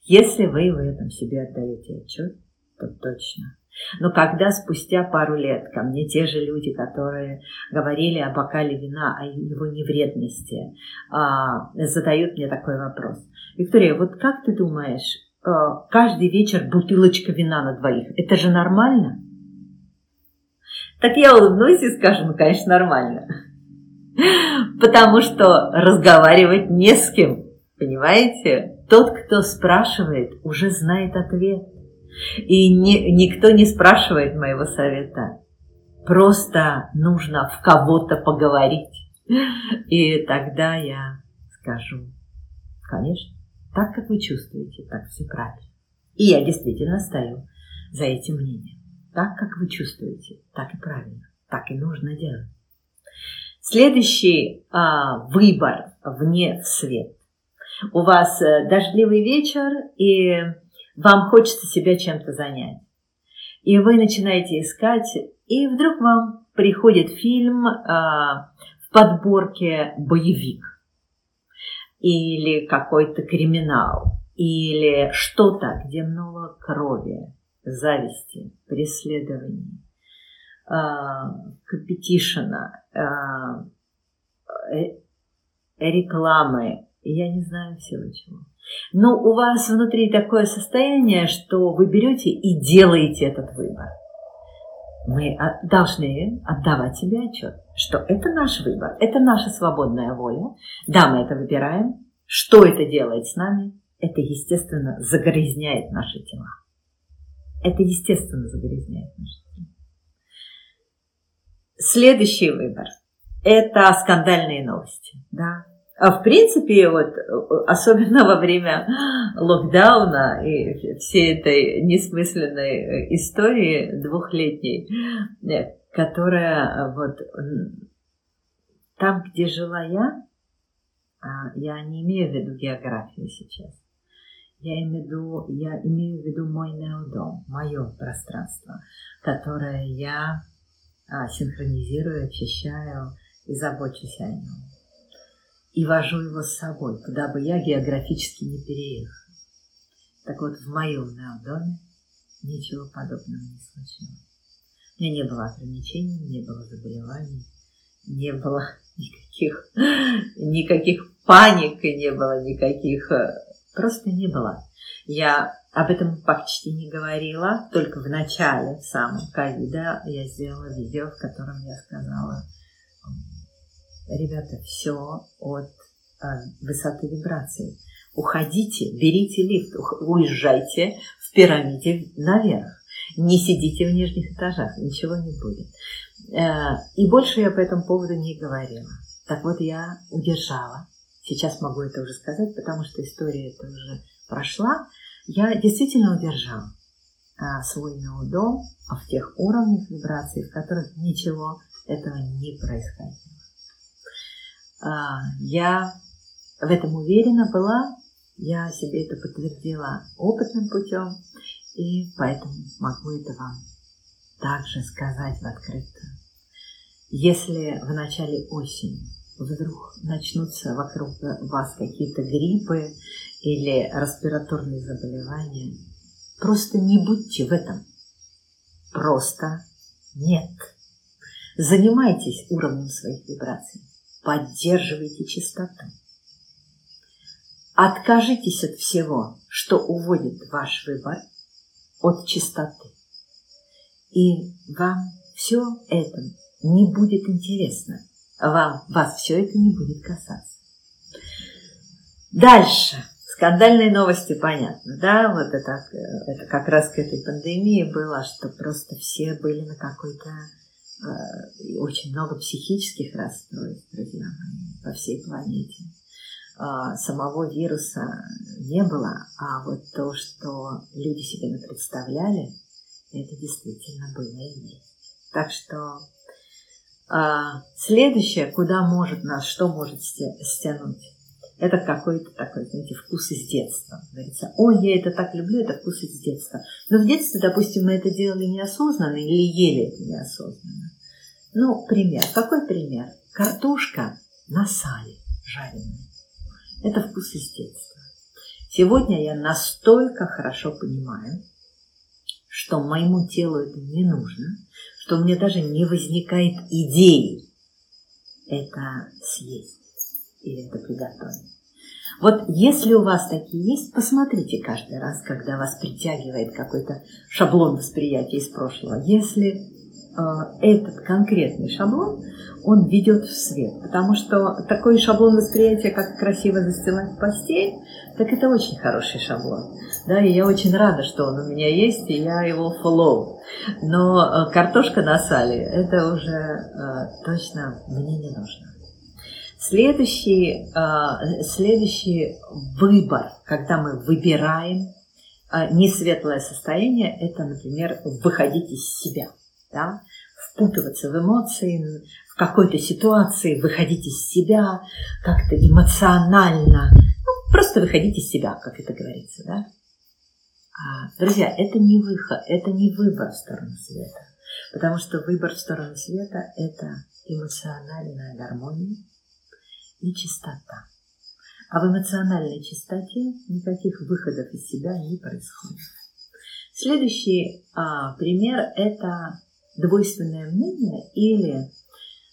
Если вы в этом себе отдаете отчет, то точно. Но когда спустя пару лет ко мне те же люди, которые говорили о бокале вина, о его невредности, а, задают мне такой вопрос. Виктория, вот как ты думаешь, а, каждый вечер бутылочка вина на двоих, это же нормально? Так я улыбнусь и скажу, ну, конечно, нормально. Потому что разговаривать не с кем, понимаете? Тот, кто спрашивает, уже знает ответ. И не, никто не спрашивает моего совета. Просто нужно в кого-то поговорить. И тогда я скажу, конечно, так, как вы чувствуете, так все правильно. И я действительно стою за этим мнением. Так, как вы чувствуете, так и правильно, так и нужно делать. Следующий а, выбор вне свет. У вас э, дождливый вечер, и вам хочется себя чем-то занять. И вы начинаете искать, и вдруг вам приходит фильм а, в подборке боевик или какой-то криминал, или что-то, где много крови, зависти, преследований, компетишена, а, э, рекламы, я не знаю всего чего. Но у вас внутри такое состояние, что вы берете и делаете этот выбор. Мы должны отдавать себе отчет, что это наш выбор, это наша свободная воля. Да, мы это выбираем. Что это делает с нами? Это, естественно, загрязняет наши тела. Это, естественно, загрязняет тела. Следующий выбор – это скандальные новости. Да? А в принципе, вот, особенно во время локдауна и всей этой несмысленной истории двухлетней, э, которая вот там, где жила я, а, я не имею в виду географию сейчас, я имею в виду, я имею в виду мой неодом, мое пространство, которое я а, синхронизирую, очищаю и забочусь о нем и вожу его с собой, куда бы я географически не переехал. Так вот, в моем доме ничего подобного не случилось. У меня не было ограничений, не было заболеваний, не было [laughs] никаких, никаких паник, и не было никаких... Э, просто не было. Я об этом почти не говорила, только в начале, в самом ковида, я сделала видео, в котором я сказала, ребята, все от а, высоты вибрации. Уходите, берите лифт, уезжайте в пирамиде наверх. Не сидите в нижних этажах, ничего не будет. Э, и больше я по этому поводу не говорила. Так вот, я удержала. Сейчас могу это уже сказать, потому что история это уже прошла. Я действительно удержала а, свой дом в тех уровнях вибраций, в которых ничего этого не происходило. А, я в этом уверена была, я себе это подтвердила опытным путем, и поэтому могу это вам также сказать в открытую. Если в начале осени вдруг начнутся вокруг вас какие-то гриппы или респираторные заболевания, просто не будьте в этом. Просто нет. Занимайтесь уровнем своих вибраций поддерживайте чистоту. Откажитесь от всего, что уводит ваш выбор от чистоты. И вам все это не будет интересно. Вам, вас все это не будет касаться. Дальше. Скандальные новости, понятно, да, вот это, это как раз к этой пандемии было, что просто все были на какой-то э, очень много психических расстройств, друзья мои, по всей планете. Э, самого вируса не было, а вот то, что люди себе представляли, это действительно было и есть. Так что э, следующее, куда может нас, что может стянуть, это какой-то такой, знаете, вкус из детства. Говорится, ой, я это так люблю, это вкус из детства. Но в детстве, допустим, мы это делали неосознанно или ели это неосознанно. Ну, пример. Какой пример? Картошка на сале жареная. Это вкус из детства. Сегодня я настолько хорошо понимаю, что моему телу это не нужно, что у меня даже не возникает идеи это съесть или это приготовить. Вот если у вас такие есть, посмотрите каждый раз, когда вас притягивает какой-то шаблон восприятия из прошлого. Если этот конкретный шаблон, он ведет в свет. Потому что такой шаблон восприятия, как красиво застилать постель, так это очень хороший шаблон. Да, и я очень рада, что он у меня есть, и я его follow. Но э, картошка на сале, это уже э, точно мне не нужно. Следующий, э, следующий выбор, когда мы выбираем э, несветлое состояние, это, например, выходить из себя, да? впутываться в эмоции, в какой-то ситуации, выходить из себя, как-то эмоционально, ну, просто выходить из себя, как это говорится. Да? А, друзья, это не выход, это не выбор в сторону света, потому что выбор в сторону света – это эмоциональная гармония, и чистота. А в эмоциональной чистоте никаких выходов из себя не происходит. Следующий а, пример – это двойственное мнение или,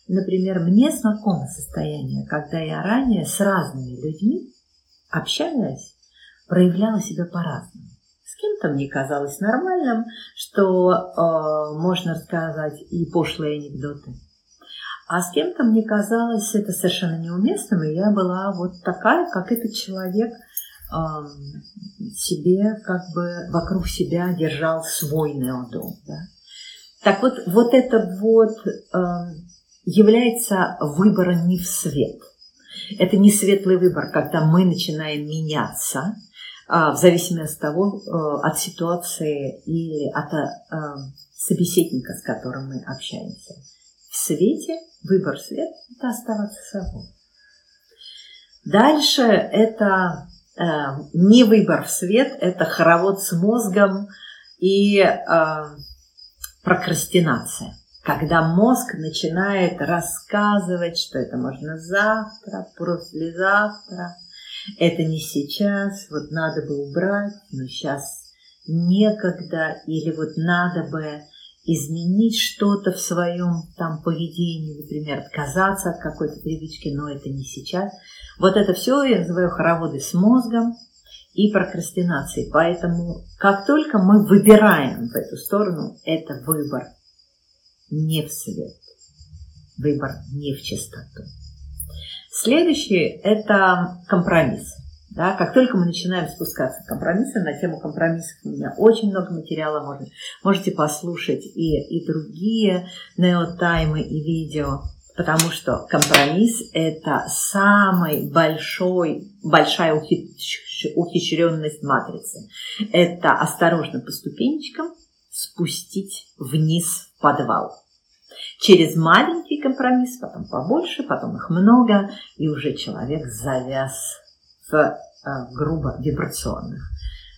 например, мне знакомо состояние, когда я ранее с разными людьми, общаясь, проявляла себя по-разному. С кем-то мне казалось нормальным, что э, можно рассказать и пошлые анекдоты – а с кем-то мне казалось это совершенно неуместным, и я была вот такая, как этот человек э, себе, как бы вокруг себя держал свой неодом. Да? Так вот, вот это вот э, является выбором не в свет. Это не светлый выбор, когда мы начинаем меняться, а, в зависимости от того, э, от ситуации или от э, собеседника, с которым мы общаемся. В свете выбор света – это оставаться собой. Дальше это э, не выбор в свет, это хоровод с мозгом и э, прокрастинация. Когда мозг начинает рассказывать, что это можно завтра, послезавтра, это не сейчас, вот надо бы убрать, но сейчас некогда, или вот надо бы изменить что-то в своем там поведении, например, отказаться от какой-то привычки, но это не сейчас. Вот это все я называю хороводы с мозгом и прокрастинацией. Поэтому как только мы выбираем в эту сторону, это выбор не в свет, выбор не в чистоту. Следующий – это компромисс. Да, как только мы начинаем спускаться в компромиссы, на тему компромиссов у меня очень много материала, можно, можете послушать и, и другие неотаймы и видео, потому что компромисс – это самый большой, большая ухищренность матрицы. Это осторожно по ступенечкам спустить вниз в подвал. Через маленький компромисс, потом побольше, потом их много, и уже человек завяз в э, грубо вибрационных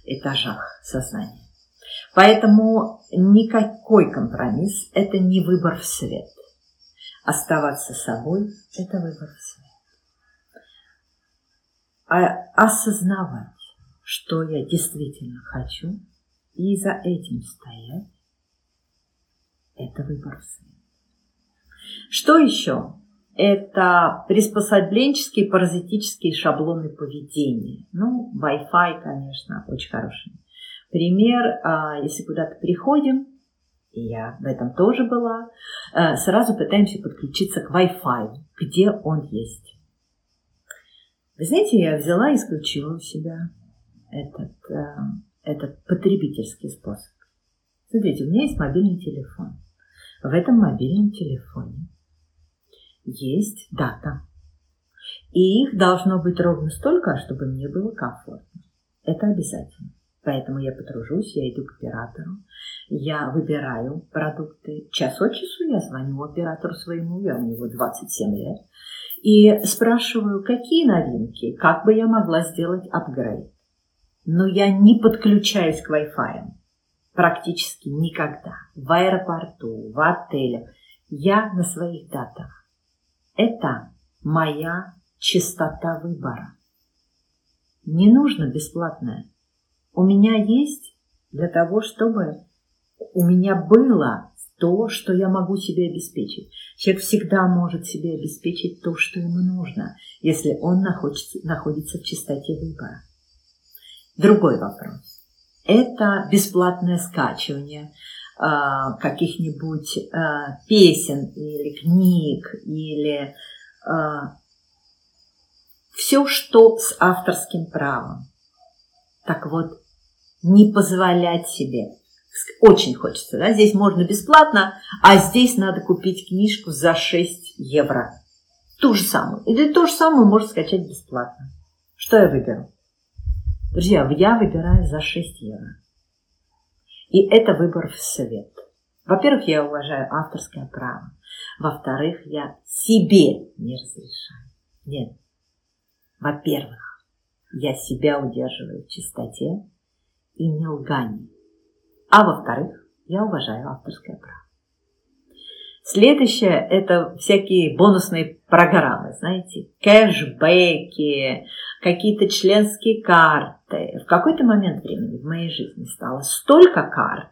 этажах сознания. Поэтому никакой компромисс – это не выбор в свет. Оставаться собой – это выбор в свет. А осознавать, что я действительно хочу, и за этим стоять – это выбор в свет. Что еще? это приспособленческие паразитические шаблоны поведения. Ну, Wi-Fi, конечно, очень хороший пример. А, если куда-то приходим, и я в этом тоже была, э, сразу пытаемся подключиться к Wi-Fi, где он есть. Вы знаете, я взяла и исключила у себя этот, э, этот потребительский способ. Смотрите, у меня есть мобильный телефон. В этом мобильном телефоне есть дата. И их должно быть ровно столько, чтобы мне было комфортно. Это обязательно. Поэтому я потружусь, я иду к оператору, я выбираю продукты. Час от часу я звоню оператору своему, я у него 27 лет, и спрашиваю, какие новинки, как бы я могла сделать апгрейд. Но я не подключаюсь к Wi-Fi практически никогда. В аэропорту, в отеле. Я на своих датах. Это моя чистота выбора. Не нужно бесплатное. У меня есть для того, чтобы у меня было то, что я могу себе обеспечить. Человек всегда может себе обеспечить то, что ему нужно, если он находится, находится в чистоте выбора. Другой вопрос. Это бесплатное скачивание э, каких-нибудь э, песен или книг или э, все, что с авторским правом. Так вот, не позволять себе. Очень хочется, да? Здесь можно бесплатно, а здесь надо купить книжку за 6 евро. Ту же самую. Или ту же самую можно скачать бесплатно. Что я выберу? Друзья, я выбираю за 6 евро. И это выбор в свет. Во-первых, я уважаю авторское право. Во-вторых, я себе не разрешаю. Нет. Во-первых, я себя удерживаю в чистоте и не лгании. А во-вторых, я уважаю авторское право. Следующее – это всякие бонусные программы, знаете, кэшбэки, какие-то членские карты. В какой-то момент времени в моей жизни стало столько карт,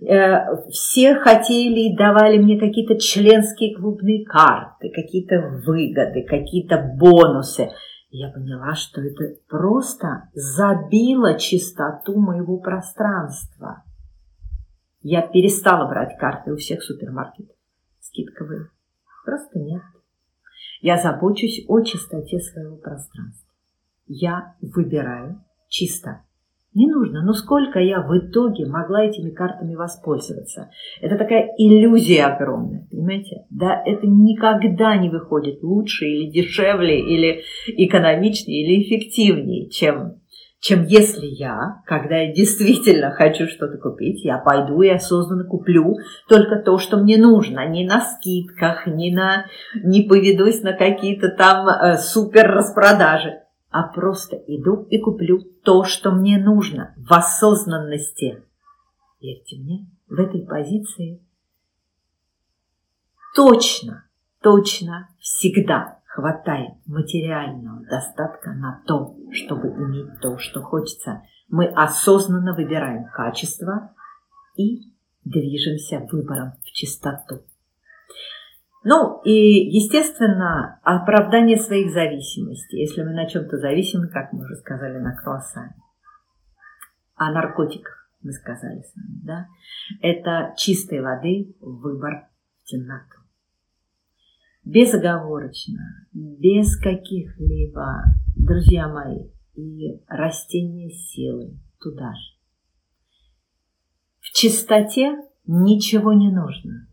э, все хотели и давали мне какие-то членские клубные карты, какие-то выгоды, какие-то бонусы. Я поняла, что это просто забило чистоту моего пространства. Я перестала брать карты у всех супермаркетов скидковые. Просто нет. Я забочусь о чистоте своего пространства. Я выбираю чисто. Не нужно, но сколько я в итоге могла этими картами воспользоваться. Это такая иллюзия огромная, понимаете? Да, это никогда не выходит лучше или дешевле, или экономичнее, или эффективнее, чем чем если я, когда я действительно хочу что-то купить, я пойду и осознанно куплю только то, что мне нужно, не на скидках, не, на, не поведусь на какие-то там э, супер распродажи, а просто иду и куплю то, что мне нужно в осознанности. Верьте мне, в этой позиции точно, точно всегда хватает материального достатка на то, чтобы иметь то, что хочется. Мы осознанно выбираем качество и движемся выбором в чистоту. Ну и, естественно, оправдание своих зависимостей. Если мы на чем-то зависимы, как мы уже сказали на круассане. О наркотиках мы сказали с вами, да? Это чистой воды выбор в темноту безоговорочно, без каких-либо, друзья мои, и растения силы туда же. В чистоте ничего не нужно.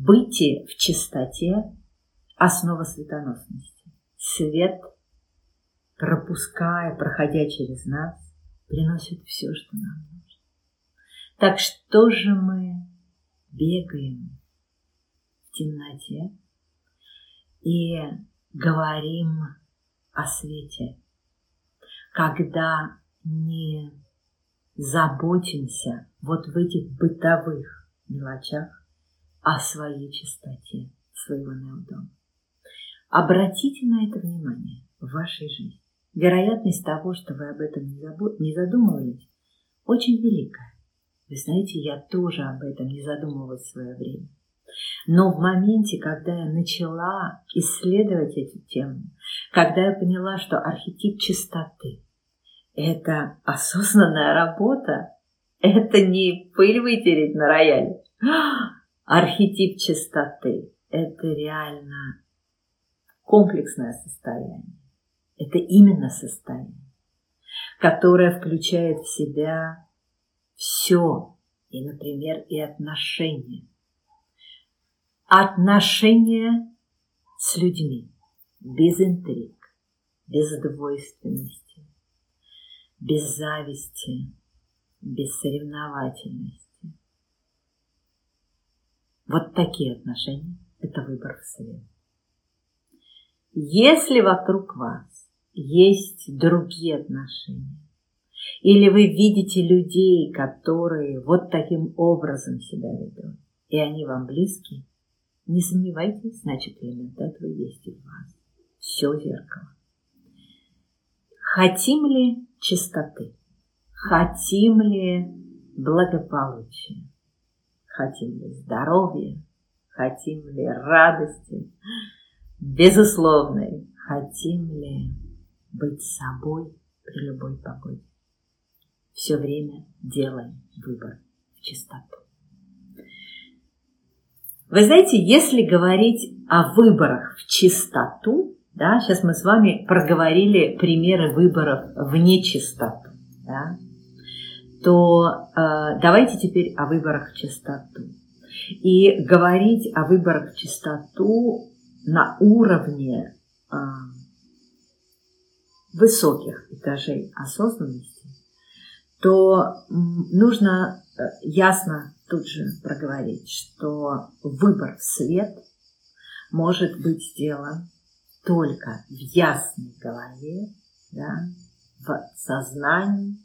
Бытие в чистоте – основа светоносности. Свет, пропуская, проходя через нас, приносит все, что нам нужно. Так что же мы бегаем, темноте и говорим о свете, когда не заботимся вот в этих бытовых мелочах о своей чистоте своего неудома. Обратите на это внимание в вашей жизни. Вероятность того, что вы об этом не задумывались, очень великая. Вы знаете, я тоже об этом не задумывалась в свое время. Но в моменте, когда я начала исследовать эту тему, когда я поняла, что архетип чистоты – это осознанная работа, Это не пыль вытереть на рояле. Архетип чистоты – это реально комплексное состояние. Это именно состояние, которое включает в себя все, и, например, и отношения. Отношения с людьми, без интриг, без двойственности, без зависти, без соревновательности. Вот такие отношения – это выбор в свет. Если вокруг вас есть другие отношения, или вы видите людей, которые вот таким образом себя ведут, и они вам близки, не сомневайтесь, значит, элемент этого есть и в вас. Все зеркало. Хотим ли чистоты? Хотим ли благополучия? Хотим ли здоровья? Хотим ли радости? Безусловной. Хотим ли быть собой при любой погоде? Все время делаем выбор в чистоту. Вы знаете, если говорить о выборах в чистоту, да, сейчас мы с вами проговорили примеры выборов в нечистоту. Да? То э, давайте теперь о выборах в чистоту. И говорить о выборах в чистоту на уровне э, высоких этажей осознанности, то нужно э, ясно тут же проговорить, что выбор в свет может быть сделан только в ясной голове, да, в сознании,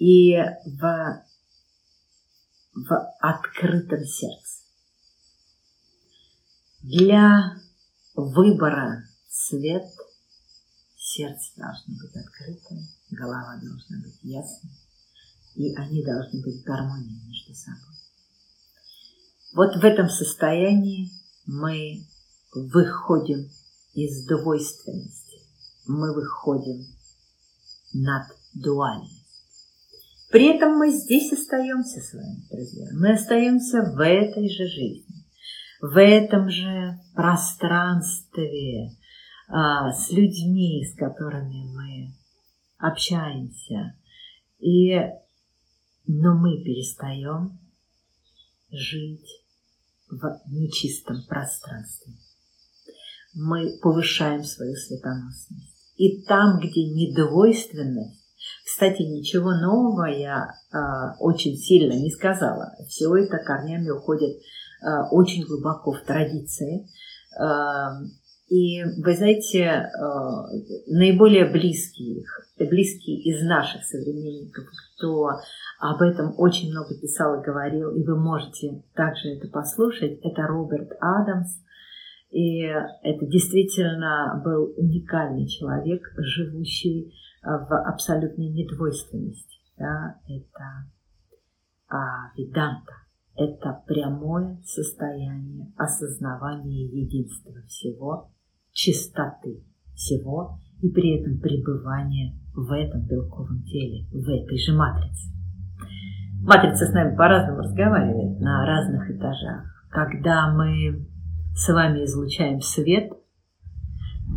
и в, в открытом сердце. Для выбора свет сердце должно быть открытым, голова должна быть ясной, и они должны быть в гармонии между собой. Вот в этом состоянии мы выходим из двойственности, мы выходим над дуальностью. При этом мы здесь остаемся с вами, друзья. Мы остаемся в этой же жизни, в этом же пространстве а, с людьми, с которыми мы общаемся. И, но мы перестаем жить в нечистом пространстве. Мы повышаем свою светоносность. И там, где недвойственность, кстати, ничего нового я э, очень сильно не сказала. Все это корнями уходит э, очень глубоко в традиции. Э, и вы знаете, э, наиболее близкие, близкие из наших современников, кто об этом очень много писал и говорил, и вы можете также это послушать, это Роберт Адамс. И это действительно был уникальный человек, живущий в абсолютной недвойственности. Да, это а, виданта, это прямое состояние осознавания единства всего, чистоты всего и при этом пребывания в этом белковом теле, в этой же матрице. Матрица с нами по-разному разговаривает на разных этажах. Когда мы с вами излучаем свет,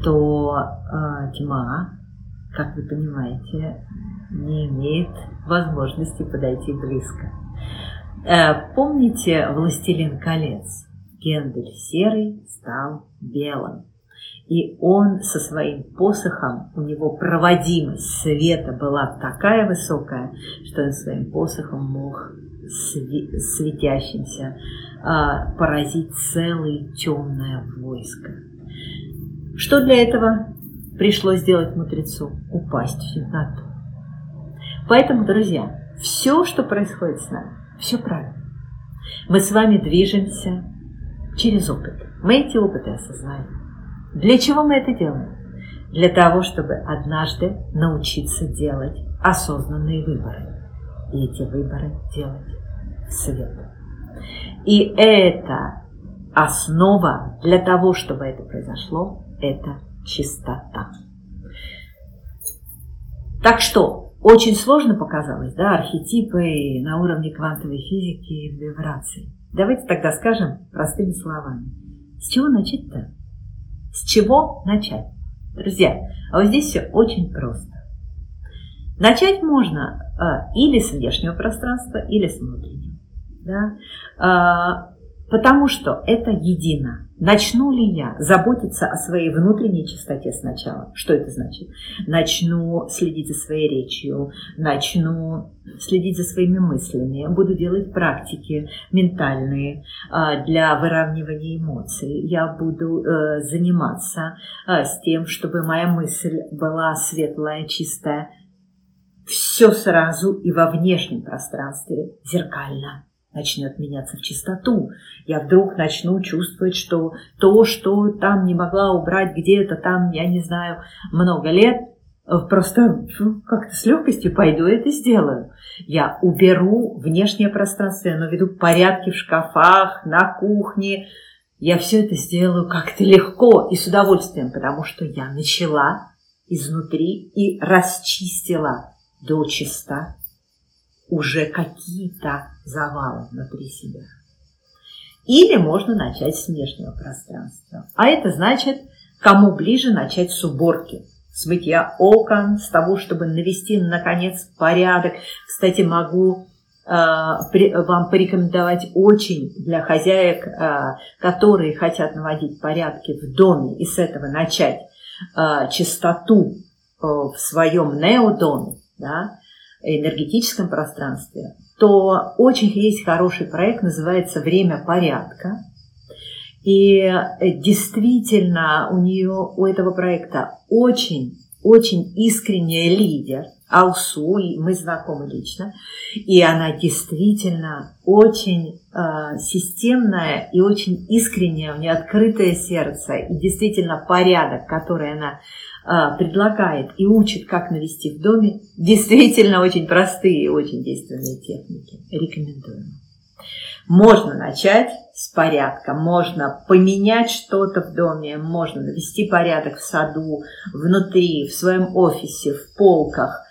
то э, тьма как вы понимаете, не имеет возможности подойти близко. Э, помните «Властелин колец»? Гендель серый стал белым. И он со своим посохом, у него проводимость света была такая высокая, что он своим посохом мог светящимся а, поразить целое темное войско. Что для этого пришлось сделать мудрецу? Упасть в темноту. Поэтому, друзья, все, что происходит с нами, все правильно. Мы с вами движемся через опыт. Мы эти опыты осознаем. Для чего мы это делаем? Для того, чтобы однажды научиться делать осознанные выборы. И эти выборы делать в свет. И это основа для того, чтобы это произошло, это чистота. Так что очень сложно показалось, да, архетипы на уровне квантовой физики и вибраций. Давайте тогда скажем простыми словами. С чего начать-то? С чего начать? Друзья, а вот здесь все очень просто. Начать можно э, или с внешнего пространства, или с внутреннего. Да? А, Потому что это едино. Начну ли я заботиться о своей внутренней чистоте сначала? Что это значит? Начну следить за своей речью, начну следить за своими мыслями, буду делать практики ментальные а, для выравнивания эмоций. Я буду э, заниматься а, с тем, чтобы моя мысль была светлая, чистая. Все сразу и во внешнем пространстве зеркально начнет меняться в чистоту. Я вдруг начну чувствовать, что то, что там не могла убрать где-то там, я не знаю, много лет, э, просто как-то с легкостью пойду это сделаю. Я уберу внешнее пространство, я наведу порядки в шкафах, на кухне. Я все это сделаю как-то легко и с удовольствием, потому что я начала изнутри и расчистила до чиста уже какие-то завалы внутри себя. Или можно начать с внешнего пространства. А это значит, кому ближе начать с уборки, с мытья окон, с того, чтобы навести, наконец, порядок. Кстати, могу э, вам порекомендовать очень для хозяек, э, которые хотят наводить порядки в доме и с этого начать э, чистоту в своем неодоме, да, энергетическом пространстве, то очень есть хороший проект, называется «Время порядка». И действительно у нее, у этого проекта очень, очень искренняя лидер, Алсу, и мы знакомы лично, и она действительно очень э, системная и очень искренняя, у нее открытое сердце, и действительно порядок, который она предлагает и учит, как навести в доме, действительно очень простые и очень действенные техники. Рекомендуем. Можно начать с порядка, можно поменять что-то в доме, можно навести порядок в саду, внутри, в своем офисе, в полках,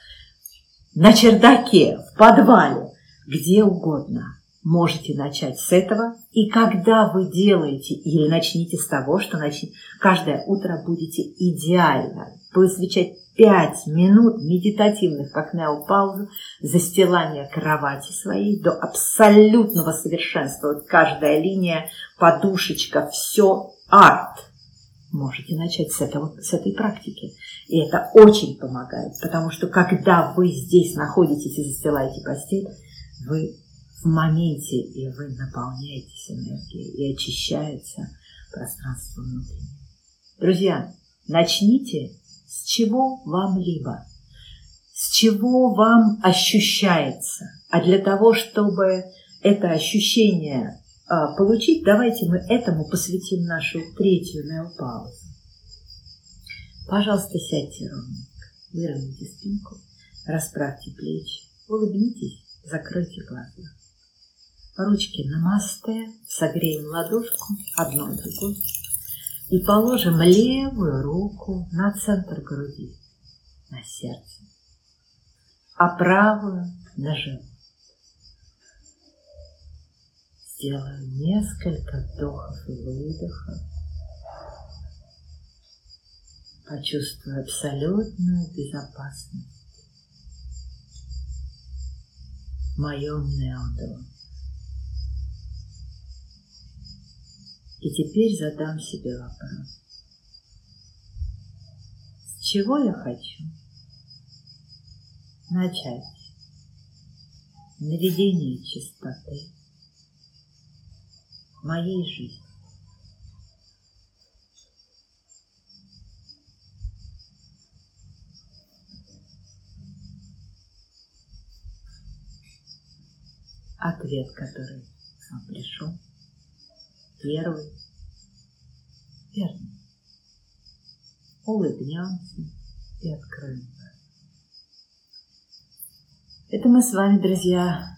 на чердаке, в подвале, где угодно – можете начать с этого. И когда вы делаете, или начните с того, что начните, каждое утро будете идеально посвящать 5 минут медитативных, как неопаузу, застилания кровати своей до абсолютного совершенства. Вот каждая линия, подушечка, все арт. Можете начать с, этого, с этой практики. И это очень помогает, потому что когда вы здесь находитесь и застилаете постель, вы в моменте, и вы наполняетесь энергией, и очищается пространство внутри. Друзья, начните с чего вам-либо, с чего вам ощущается. А для того, чтобы это ощущение а, получить, давайте мы этому посвятим нашу третью неопаузу. Пожалуйста, сядьте ровненько, выровняйте спинку, расправьте плечи, улыбнитесь, закройте глаза ручки намасте, согреем ладошку одной другой и положим левую руку на центр груди, на сердце, а правую на живот. Сделаю несколько вдохов и выдохов. Почувствую абсолютную безопасность в моем неодоме. И теперь задам себе вопрос. С чего я хочу начать наведение чистоты в моей жизни? Ответ, который вам пришел – первый. Верно. Улыбнемся и откроем Это мы с вами, друзья,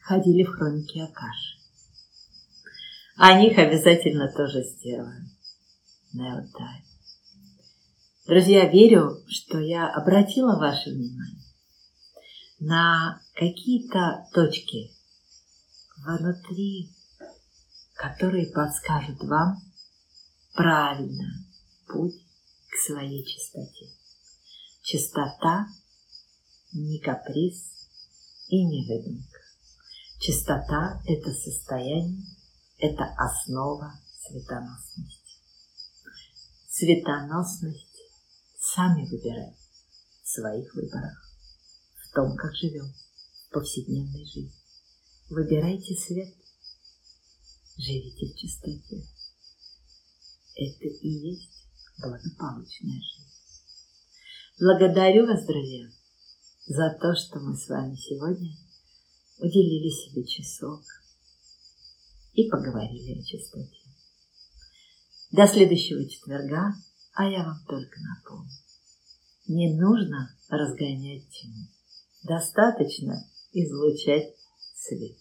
ходили в хроники Акаши. О них обязательно тоже сделаем. Неотай. Друзья, верю, что я обратила ваше внимание на какие-то точки внутри, которые подскажут вам правильно путь к своей чистоте. Чистота не каприз и не выдумка. Чистота – это состояние, это основа светоносности. Светоносность сами выбираем в своих выборах, в том, как живем в повседневной жизни. Выбирайте свет, живите в чистоте. Это и есть благополучная жизнь. Благодарю вас, друзья, за то, что мы с вами сегодня уделили себе часок и поговорили о чистоте. До следующего четверга, а я вам только напомню. Не нужно разгонять тьму. Достаточно излучать свет.